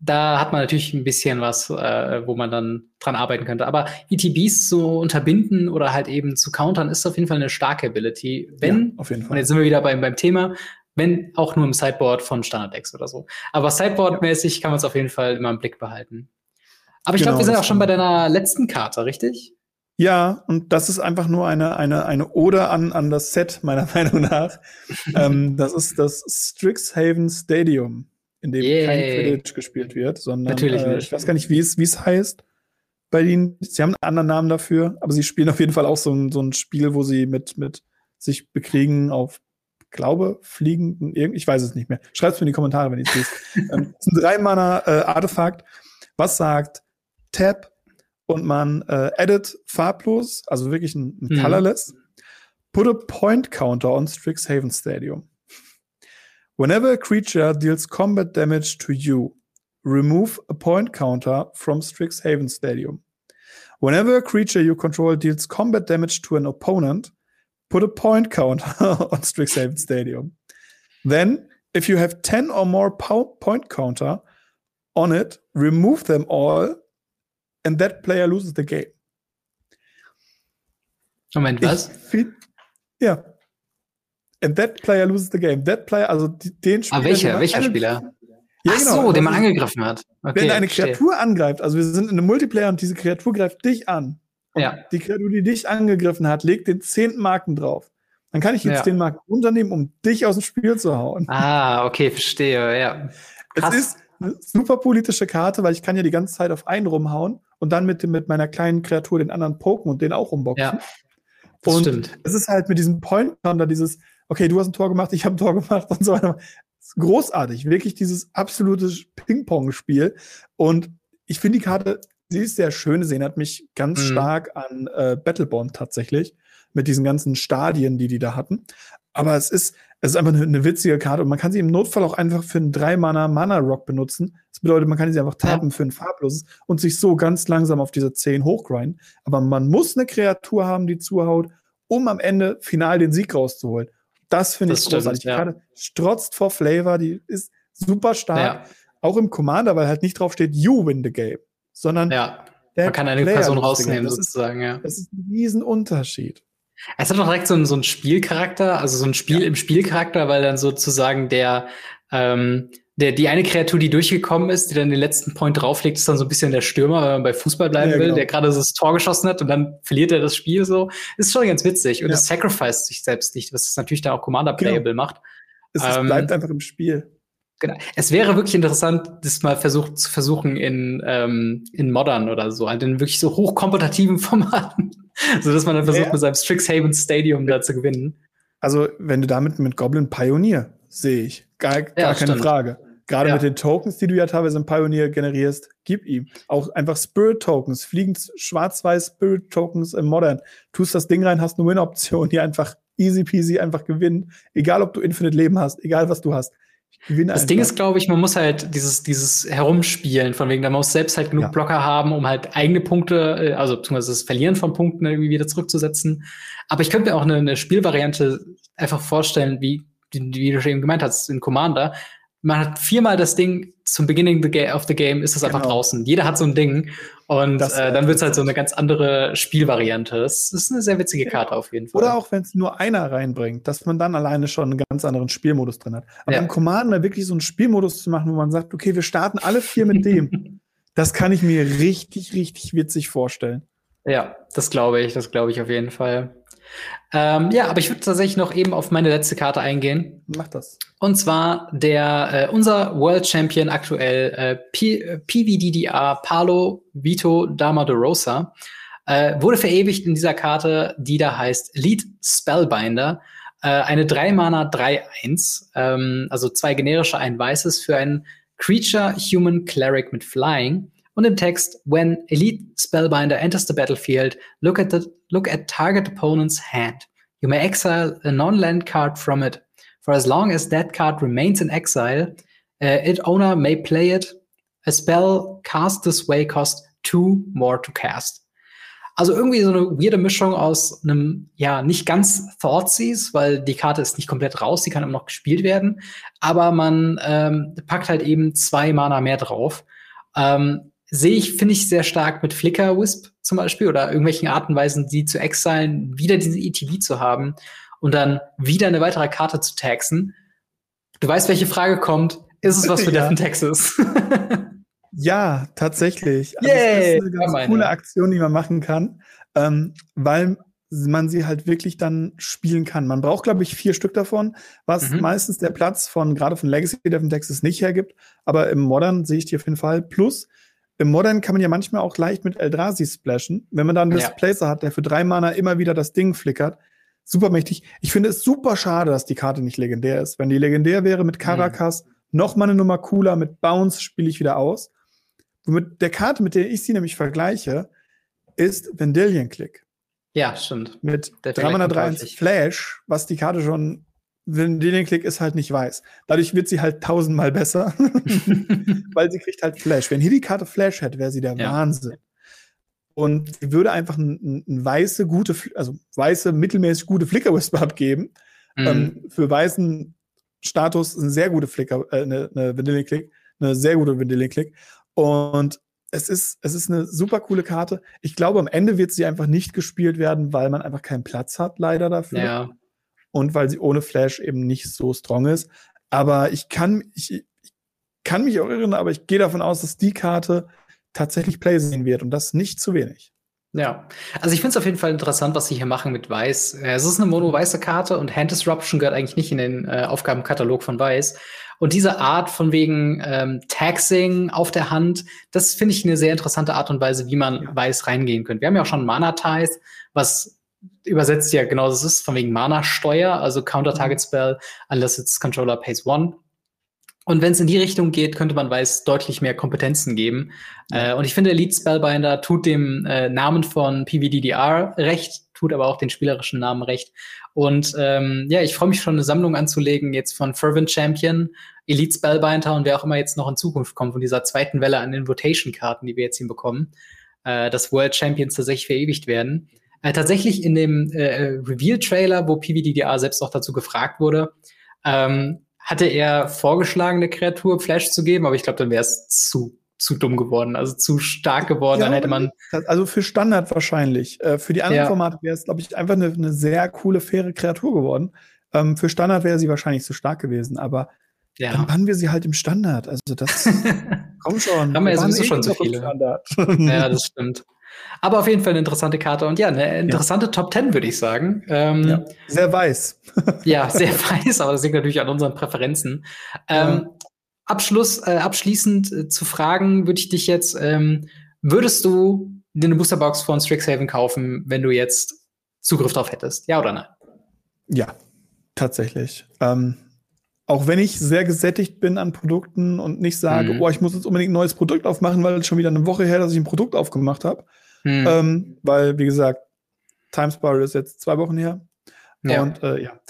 da hat man natürlich ein bisschen was, äh, wo man dann dran arbeiten könnte. Aber ETBs zu unterbinden oder halt eben zu countern, ist auf jeden Fall eine starke Ability. Wenn, ja, auf jeden Fall. und jetzt sind wir wieder beim, beim Thema, wenn auch nur im Sideboard von Standard-Decks oder so. Aber Sideboard-mäßig kann man es auf jeden Fall immer im Blick behalten. Aber ich genau, glaube, wir sind auch schon bei deiner letzten Karte, richtig? Ja, und das ist einfach nur eine, eine, eine Ode an, an das Set, meiner Meinung nach. ähm, das ist das Strixhaven Stadium in dem Yay. kein Quidditch gespielt wird, sondern Natürlich äh, ich weiß gar nicht, wie es, wie es heißt bei ihnen. Sie haben einen anderen Namen dafür, aber sie spielen auf jeden Fall auch so ein, so ein Spiel, wo sie mit, mit sich bekriegen auf, glaube, Fliegen, ich weiß es nicht mehr. Schreibt es mir in die Kommentare, wenn ihr es lest. ähm, ist ein Drei-Mana-Artefakt, äh, was sagt Tab und man äh, edit farblos, also wirklich ein, ein mhm. Colorless, put a point counter on Strixhaven Stadium. Whenever a creature deals combat damage to you, remove a point counter from Strixhaven Stadium. Whenever a creature you control deals combat damage to an opponent, put a point counter on Strixhaven Stadium. Then, if you have 10 or more point counter on it, remove them all, and that player loses the game. Moment, was? ja. And that player loses the game. That player, also den Spieler. Ah, welcher, welcher Spieler? Ja, Ach genau. so, den man also, angegriffen hat. Okay, wenn eine Kreatur verstehe. angreift, also wir sind in einem Multiplayer und diese Kreatur greift dich an. Ja. Die Kreatur, die dich angegriffen hat, legt den zehnten Marken drauf. Dann kann ich jetzt ja. den Marken runternehmen, um dich aus dem Spiel zu hauen. Ah, okay, verstehe, ja. Krass. Es ist eine super politische Karte, weil ich kann ja die ganze Zeit auf einen rumhauen und dann mit, mit meiner kleinen Kreatur den anderen poken und den auch rumboxen. Ja, das und stimmt. es ist halt mit diesem Point Counter dieses okay, du hast ein Tor gemacht, ich habe ein Tor gemacht und so weiter. Großartig, wirklich dieses absolute Ping-Pong-Spiel. Und ich finde die Karte, sie ist sehr schön. Sie erinnert mich ganz mhm. stark an äh, Battlebond tatsächlich, mit diesen ganzen Stadien, die die da hatten. Aber es ist, es ist einfach eine, eine witzige Karte und man kann sie im Notfall auch einfach für einen 3-Mana-Mana-Rock benutzen. Das bedeutet, man kann sie einfach tappen ja. für ein farbloses und sich so ganz langsam auf diese 10 hochgrinden. Aber man muss eine Kreatur haben, die zuhaut, um am Ende final den Sieg rauszuholen. Das finde ich großartig. Ja. Gerade strotzt vor Flavor, die ist super stark. Ja. Auch im Commander, weil halt nicht drauf steht, you win the game, sondern ja. man kann eine Player Person rausnehmen, das sozusagen. Ist, ja. Das ist ein Riesenunterschied. Es hat auch direkt so einen, so einen Spielcharakter, also so ein Spiel ja. im Spielcharakter, weil dann sozusagen der, ähm, der, die eine Kreatur, die durchgekommen ist, die dann den letzten Point drauflegt, ist dann so ein bisschen der Stürmer, wenn man bei Fußball bleiben ja, will, genau. der gerade so das Tor geschossen hat und dann verliert er das Spiel so. Ist schon ganz witzig. Und ja. es sacrificed sich selbst nicht, was es natürlich dann auch Commander-Playable genau. macht. Es, ähm, bleibt einfach im Spiel. Genau. Es wäre wirklich interessant, das mal versucht zu versuchen in, ähm, in Modern oder so, halt in wirklich so hochkompetitiven Formaten, so dass man dann versucht, ja. mit seinem Strixhaven Stadium da zu gewinnen. Also, wenn du damit mit Goblin Pioneer sehe ich, gar, gar ja, keine Frage. Gerade ja. mit den Tokens, die du ja teilweise im Pioneer generierst, gib ihm. Auch einfach Spirit-Tokens, fliegend schwarz-weiß Spirit-Tokens im Modern. Tust das Ding rein, hast eine Win-Option, die einfach easy peasy einfach gewinnt. Egal, ob du Infinite Leben hast, egal, was du hast. Das einfach. Ding ist, glaube ich, man muss halt dieses, dieses Herumspielen, von wegen, da muss selbst halt genug ja. Blocker haben, um halt eigene Punkte, äh, also beziehungsweise das Verlieren von Punkten irgendwie wieder zurückzusetzen. Aber ich könnte mir auch eine, eine Spielvariante einfach vorstellen, wie, wie du schon eben gemeint hast, in Commander, man hat viermal das Ding zum Beginning of the Game ist es genau. einfach draußen. Jeder hat so ein Ding und das, äh, dann wird es halt so eine ganz andere Spielvariante. Das ist eine sehr witzige Karte auf jeden Fall. Oder auch wenn es nur einer reinbringt, dass man dann alleine schon einen ganz anderen Spielmodus drin hat. Aber ja. im Commander wirklich so einen Spielmodus zu machen, wo man sagt, okay, wir starten alle vier mit dem, das kann ich mir richtig, richtig witzig vorstellen. Ja, das glaube ich, das glaube ich auf jeden Fall. Ähm, ja, aber ich würde tatsächlich noch eben auf meine letzte Karte eingehen. Mach das. Und zwar der äh, unser World Champion aktuell äh, P äh, PVDDR Palo Vito Dama de Rosa äh, wurde verewigt in dieser Karte, die da heißt Lead Spellbinder. Äh, eine 3 Mana 3-1, ähm, also zwei generische, ein weißes für ein Creature Human Cleric mit Flying. Und im Text, when Elite Spellbinder enters the battlefield, look at, the, look at target opponent's hand. You may exile a non-land card from it. For as long as that card remains in exile, uh, its owner may play it. A spell cast this way costs two more to cast. Also irgendwie so eine weirde Mischung aus einem, ja, nicht ganz Thoughtseize, weil die Karte ist nicht komplett raus, die kann immer noch gespielt werden. Aber man ähm, packt halt eben zwei Mana mehr drauf. Ähm, Sehe ich, finde ich sehr stark mit Flicker Wisp zum Beispiel oder irgendwelchen Arten und Weisen, die zu exilen, wieder diese ETV zu haben und dann wieder eine weitere Karte zu taxen. Du weißt, welche Frage kommt. Ist es was für ja. Death in Texas? Ja, tatsächlich. Also Yay, das ist eine ganz coole Aktion, die man machen kann, ähm, weil man sie halt wirklich dann spielen kann. Man braucht, glaube ich, vier Stück davon, was mhm. meistens der Platz von, gerade von Legacy Devon Texas nicht hergibt. Aber im Modern sehe ich die auf jeden Fall. Plus, im Modern kann man ja manchmal auch leicht mit Eldrazi splashen. Wenn man dann einen ja. Displacer hat, der für drei Mana immer wieder das Ding flickert. Super mächtig. Ich finde es super schade, dass die Karte nicht legendär ist. Wenn die legendär wäre mit Caracas, mhm. noch mal eine Nummer cooler, mit Bounce spiele ich wieder aus. Mit der Karte, mit der ich sie nämlich vergleiche, ist Vendilion Click. Ja, stimmt. Mit 303 Flash, was die Karte schon, Vendilion Click ist halt nicht weiß. Dadurch wird sie halt tausendmal besser, weil sie kriegt halt Flash. Wenn hier die Karte Flash hätte, wäre sie der ja. Wahnsinn. Und sie würde einfach ein, ein, weiße, gute, also weiße, mittelmäßig gute Flicker Whisper abgeben. Mhm. Ähm, für weißen Status eine sehr gute Flicker, äh, eine, eine Vanilla Click, eine sehr gute Vanilla Click. Und es ist, es ist eine super coole Karte. Ich glaube, am Ende wird sie einfach nicht gespielt werden, weil man einfach keinen Platz hat, leider dafür. Ja. Und weil sie ohne Flash eben nicht so strong ist. Aber ich kann, ich, ich kann mich auch irren, aber ich gehe davon aus, dass die Karte tatsächlich Play sehen wird und das nicht zu wenig. Ja, also ich finde es auf jeden Fall interessant, was sie hier machen mit Weiß. Äh, es ist eine mono-weiße Karte und Hand Disruption gehört eigentlich nicht in den äh, Aufgabenkatalog von Weiß. Und diese Art von wegen ähm, Taxing auf der Hand, das finde ich eine sehr interessante Art und Weise, wie man weiß reingehen könnte. Wir haben ja auch schon Mana Ties, was übersetzt ja genau das ist, von wegen Mana-Steuer, also Counter-Target-Spell, mhm. unless its controller pays one. Und wenn es in die Richtung geht, könnte man Weiß deutlich mehr Kompetenzen geben. Ja. Äh, und ich finde, Elite Spellbinder tut dem äh, Namen von PVDDR recht, tut aber auch den spielerischen Namen recht. Und ähm, ja, ich freue mich schon, eine Sammlung anzulegen, jetzt von Fervent Champion, Elite Spellbinder und wer auch immer jetzt noch in Zukunft kommt, von dieser zweiten Welle an Invitation-Karten, die wir jetzt hinbekommen, äh, dass World Champions tatsächlich verewigt werden. Äh, tatsächlich in dem äh, Reveal-Trailer, wo PVDDR selbst auch dazu gefragt wurde, ähm, hatte er vorgeschlagen, eine Kreatur Flash zu geben, aber ich glaube, dann wäre es zu zu dumm geworden, also zu stark geworden. Ja, dann hätte man. Also für Standard wahrscheinlich. Äh, für die anderen ja. Formate wäre es, glaube ich, einfach eine, eine, sehr coole, faire Kreatur geworden. Ähm, für Standard wäre sie wahrscheinlich zu stark gewesen, aber ja. dann bannen wir sie halt im Standard. Also das komm schon. Haben wir ja sowieso schon so viele. ja, das stimmt. Aber auf jeden Fall eine interessante Karte und ja, eine interessante ja. Top 10, würde ich sagen. Ähm, ja. Sehr weiß. ja, sehr weiß, aber das liegt natürlich an unseren Präferenzen. Ähm, Abschluss, äh, abschließend äh, zu fragen, würde ich dich jetzt, ähm, würdest du eine Boosterbox von Strixhaven kaufen, wenn du jetzt Zugriff drauf hättest? Ja oder nein? Ja, tatsächlich. Ähm, auch wenn ich sehr gesättigt bin an Produkten und nicht sage, mhm. oh, ich muss jetzt unbedingt ein neues Produkt aufmachen, weil es schon wieder eine Woche her, dass ich ein Produkt aufgemacht habe. Mhm. Ähm, weil, wie gesagt, Timespar ist jetzt zwei Wochen her. Ja. Und äh, ja.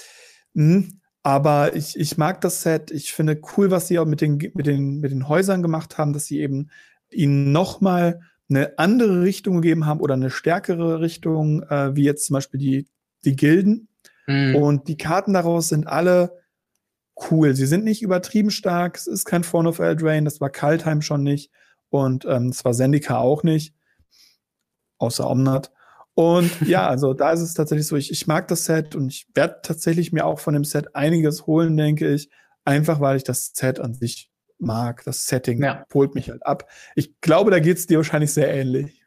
Mhm. Aber ich, ich mag das Set. Ich finde cool, was sie auch mit den, mit den, mit den Häusern gemacht haben, dass sie eben ihnen nochmal eine andere Richtung gegeben haben oder eine stärkere Richtung, äh, wie jetzt zum Beispiel die, die Gilden. Mhm. Und die Karten daraus sind alle cool. Sie sind nicht übertrieben stark. Es ist kein Phone of Eldrain. Das war Kaltheim schon nicht. Und ähm, es war Zendika auch nicht. Außer Omnat. Und ja, also da ist es tatsächlich so, ich, ich mag das Set und ich werde tatsächlich mir auch von dem Set einiges holen, denke ich. Einfach weil ich das Set an sich mag. Das Setting ja. holt mich halt ab. Ich glaube, da geht es dir wahrscheinlich sehr ähnlich.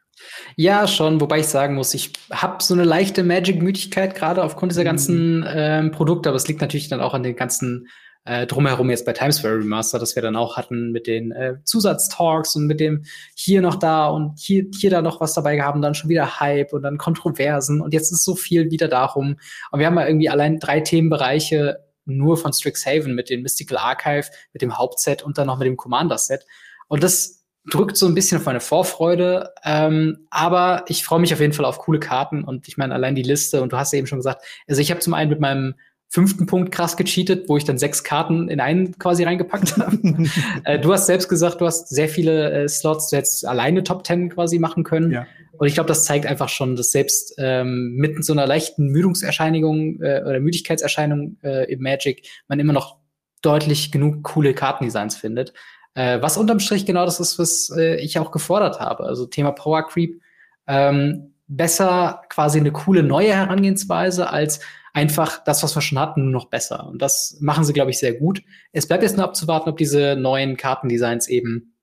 Ja, schon, wobei ich sagen muss, ich habe so eine leichte Magic-Müdigkeit gerade aufgrund dieser mhm. ganzen ähm, Produkte, aber es liegt natürlich dann auch an den ganzen äh, drumherum jetzt bei Times Square Remaster, das wir dann auch hatten mit den äh, Zusatztalks und mit dem hier noch da und hier, hier da noch was dabei gehabt, dann schon wieder Hype und dann Kontroversen und jetzt ist so viel wieder darum. Und wir haben ja irgendwie allein drei Themenbereiche nur von Strixhaven mit dem Mystical Archive, mit dem Hauptset und dann noch mit dem Commander-Set. Und das drückt so ein bisschen auf meine Vorfreude. Ähm, aber ich freue mich auf jeden Fall auf coole Karten und ich meine allein die Liste und du hast ja eben schon gesagt, also ich habe zum einen mit meinem fünften Punkt krass gecheatet, wo ich dann sechs Karten in einen quasi reingepackt habe. äh, du hast selbst gesagt, du hast sehr viele äh, Slots, du hättest alleine Top Ten quasi machen können. Ja. Und ich glaube, das zeigt einfach schon, dass selbst ähm, mit so einer leichten Müdungserscheinung äh, oder Müdigkeitserscheinung äh, im Magic man immer noch deutlich genug coole Kartendesigns findet. Äh, was unterm Strich genau das ist, was äh, ich auch gefordert habe. Also Thema Power Creep. Ähm, besser quasi eine coole neue Herangehensweise als einfach das, was wir schon hatten, nur noch besser. Und das machen sie, glaube ich, sehr gut. Es bleibt jetzt nur abzuwarten, ob diese neuen Kartendesigns eben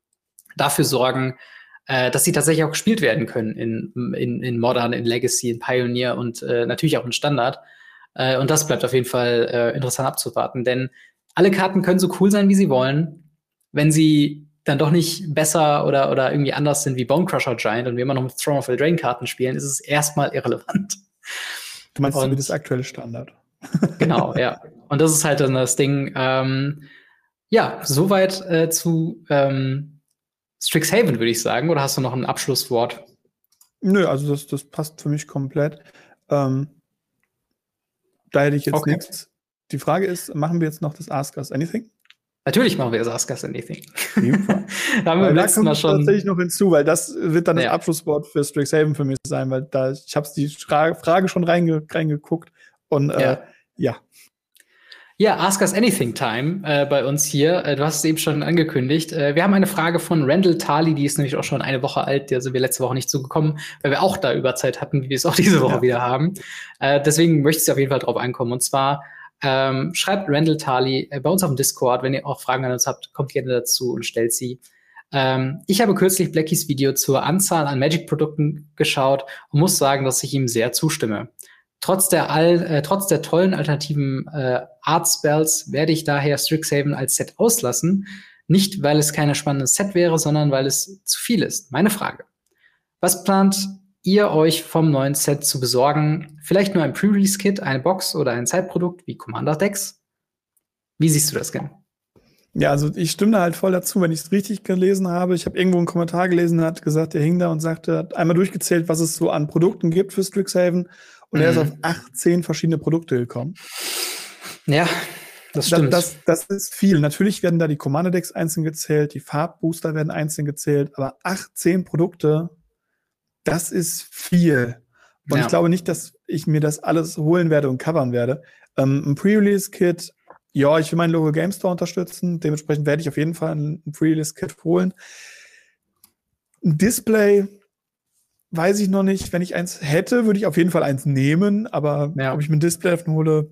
dafür sorgen, äh, dass sie tatsächlich auch gespielt werden können in, in, in Modern, in Legacy, in Pioneer und äh, natürlich auch in Standard. Äh, und das bleibt auf jeden Fall äh, interessant abzuwarten, denn alle Karten können so cool sein, wie sie wollen. Wenn sie dann doch nicht besser oder, oder irgendwie anders sind wie Bone Crusher Giant und wir immer noch mit Throne of the Drain Karten spielen, ist es erstmal irrelevant. Du meinst und, wie das aktuelle Standard. genau, ja. Und das ist halt dann das Ding. Ähm, ja, soweit äh, zu ähm, Strixhaven, würde ich sagen. Oder hast du noch ein Abschlusswort? Nö, also das, das passt für mich komplett. Ähm, da hätte ich jetzt okay. nichts. Die Frage ist, machen wir jetzt noch das Ask Us Anything? Natürlich machen wir das Ask Us Anything. da haben wir da kommt schon tatsächlich noch hinzu, weil das wird dann das ja. Abschlusswort für Strixhaven für mich sein, weil da ich habe die Frage schon reinge, reingeguckt und äh, ja. ja. Ja, Ask Us Anything Time äh, bei uns hier. Äh, du hast es eben schon angekündigt. Äh, wir haben eine Frage von Randall Tali, die ist nämlich auch schon eine Woche alt. Da sind wir letzte Woche nicht zugekommen, weil wir auch da Überzeit hatten, wie wir es auch diese Woche ja. wieder haben. Äh, deswegen möchte ich auf jeden Fall drauf ankommen. Und zwar ähm, schreibt Randall Tali äh, bei uns auf dem Discord, wenn ihr auch Fragen an uns habt, kommt gerne dazu und stellt sie. Ähm, ich habe kürzlich Blackies Video zur Anzahl an Magic-Produkten geschaut und muss sagen, dass ich ihm sehr zustimme. Trotz der, all, äh, trotz der tollen alternativen äh, Art Spells werde ich daher Strixhaven als Set auslassen. Nicht, weil es kein spannendes Set wäre, sondern weil es zu viel ist. Meine Frage. Was plant ihr euch vom neuen Set zu besorgen? Vielleicht nur ein Pre-Release-Kit, eine Box oder ein Zeitprodukt wie Commander Decks? Wie siehst du das, Ken? Ja, also ich stimme da halt voll dazu, wenn ich es richtig gelesen habe. Ich habe irgendwo einen Kommentar gelesen, hat gesagt, der hing da und sagte, hat einmal durchgezählt, was es so an Produkten gibt für Strixhaven und mhm. er ist mhm. auf 18 verschiedene Produkte gekommen. Ja, das stimmt. Das, das, das, ist viel. Natürlich werden da die Commander Decks einzeln gezählt, die Farbbooster werden einzeln gezählt, aber 18 Produkte das ist viel. Und ja. ich glaube nicht, dass ich mir das alles holen werde und covern werde. Ähm, ein Pre-Release-Kit, ja, ich will meinen Local Game Store unterstützen. Dementsprechend werde ich auf jeden Fall ein Pre-Release-Kit holen. Ein Display, weiß ich noch nicht. Wenn ich eins hätte, würde ich auf jeden Fall eins nehmen. Aber ja. ob ich mir ein Display hole,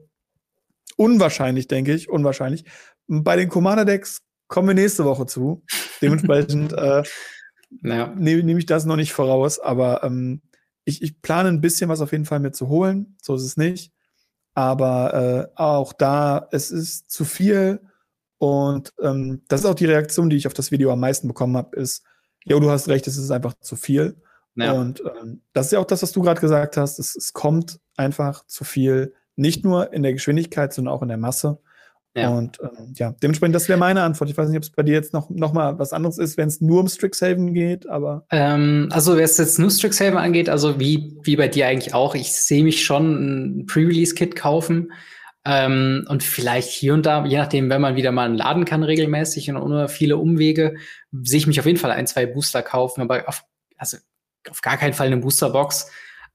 unwahrscheinlich, denke ich. Unwahrscheinlich. Bei den Commander-Decks kommen wir nächste Woche zu. Dementsprechend äh, naja. nehme nehm ich das noch nicht voraus, aber ähm, ich, ich plane ein bisschen was auf jeden Fall mir zu holen. So ist es nicht. Aber äh, auch da, es ist zu viel. Und ähm, das ist auch die Reaktion, die ich auf das Video am meisten bekommen habe, ist, jo, du hast recht, es ist einfach zu viel. Ja. Und ähm, das ist ja auch das, was du gerade gesagt hast. Es, es kommt einfach zu viel, nicht nur in der Geschwindigkeit, sondern auch in der Masse. Ja. Und ähm, ja, dementsprechend, das wäre meine Antwort. Ich weiß nicht, ob es bei dir jetzt noch, noch mal was anderes ist, wenn es nur um Strixhaven geht, aber. Ähm, also, wenn es jetzt nur Strixhaven angeht, also wie, wie bei dir eigentlich auch, ich sehe mich schon ein Pre-Release-Kit kaufen. Ähm, und vielleicht hier und da, je nachdem, wenn man wieder mal laden kann regelmäßig und ohne viele Umwege, sehe ich mich auf jeden Fall ein, zwei Booster kaufen, aber auf, also auf gar keinen Fall eine Boosterbox.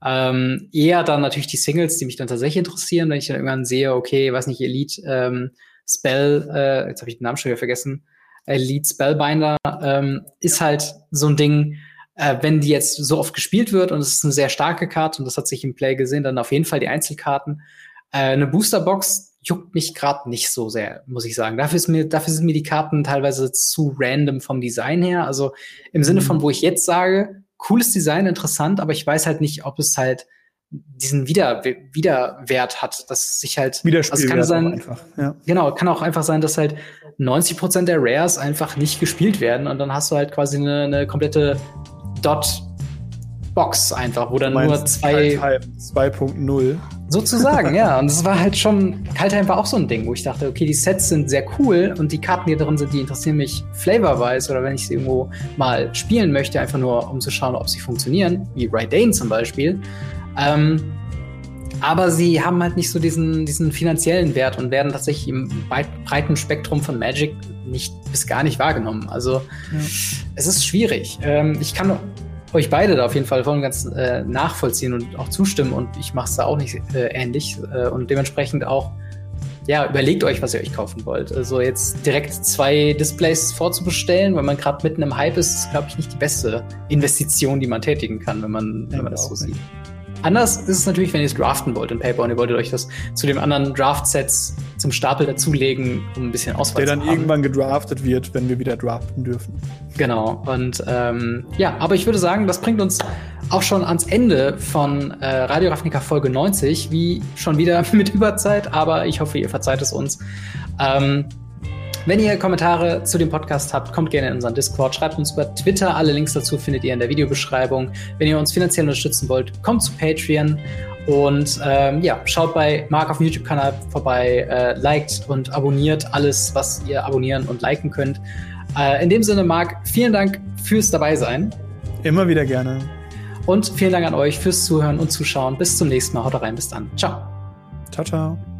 Ähm, eher dann natürlich die Singles, die mich dann tatsächlich interessieren, wenn ich dann irgendwann sehe, okay, weiß nicht, Elite ähm, Spell, äh, jetzt habe ich den Namen schon wieder vergessen, Elite Spellbinder ähm, ist halt so ein Ding, äh, wenn die jetzt so oft gespielt wird und es ist eine sehr starke Karte und das hat sich im Play gesehen, dann auf jeden Fall die Einzelkarten. Äh, eine Boosterbox juckt mich gerade nicht so sehr, muss ich sagen. Dafür, ist mir, dafür sind mir die Karten teilweise zu random vom Design her. Also im Sinne mhm. von, wo ich jetzt sage, cooles Design, interessant, aber ich weiß halt nicht, ob es halt diesen Wider Widerwert hat, dass sich halt also kann sein, einfach, ja. genau, kann auch einfach sein, dass halt 90 Prozent der Rares einfach nicht gespielt werden und dann hast du halt quasi eine, eine komplette Dot Box einfach, wo dann nur zwei 2.0 sozusagen, ja. Und es war halt schon Kaltheim war auch so ein Ding, wo ich dachte, okay, die Sets sind sehr cool und die Karten, die drin sind, die interessieren mich flavorwise oder wenn ich sie irgendwo mal spielen möchte, einfach nur um zu schauen, ob sie funktionieren, wie Raidane zum Beispiel, ähm, aber sie haben halt nicht so diesen, diesen finanziellen Wert und werden tatsächlich im breiten Spektrum von Magic nicht bis gar nicht wahrgenommen. Also ja. es ist schwierig. Ähm, ich kann euch beide da auf jeden Fall voll und ganz äh, nachvollziehen und auch zustimmen und ich mache es da auch nicht äh, ähnlich äh, und dementsprechend auch ja, überlegt euch, was ihr euch kaufen wollt. Also jetzt direkt zwei Displays vorzubestellen, wenn man gerade mitten im Hype ist, ist, glaube ich, nicht die beste Investition, die man tätigen kann, wenn man, wenn man das so sieht. Anders ist es natürlich, wenn ihr es draften wollt in Paper und ihr wolltet euch das zu den anderen Draft-Sets zum Stapel dazulegen, um ein bisschen Auswahl Der dann irgendwann gedraftet wird, wenn wir wieder draften dürfen. Genau. Und ähm, ja, aber ich würde sagen, das bringt uns auch schon ans Ende von äh, Radio Ravnica Folge 90, wie schon wieder mit Überzeit, aber ich hoffe, ihr verzeiht es uns. Ähm, wenn ihr Kommentare zu dem Podcast habt, kommt gerne in unseren Discord, schreibt uns über Twitter. Alle Links dazu findet ihr in der Videobeschreibung. Wenn ihr uns finanziell unterstützen wollt, kommt zu Patreon. Und ähm, ja, schaut bei Marc auf dem YouTube-Kanal vorbei, äh, liked und abonniert alles, was ihr abonnieren und liken könnt. Äh, in dem Sinne, Marc, vielen Dank fürs Dabeisein. Immer wieder gerne. Und vielen Dank an euch fürs Zuhören und Zuschauen. Bis zum nächsten Mal. Haut rein, bis dann. Ciao. Ciao, ciao.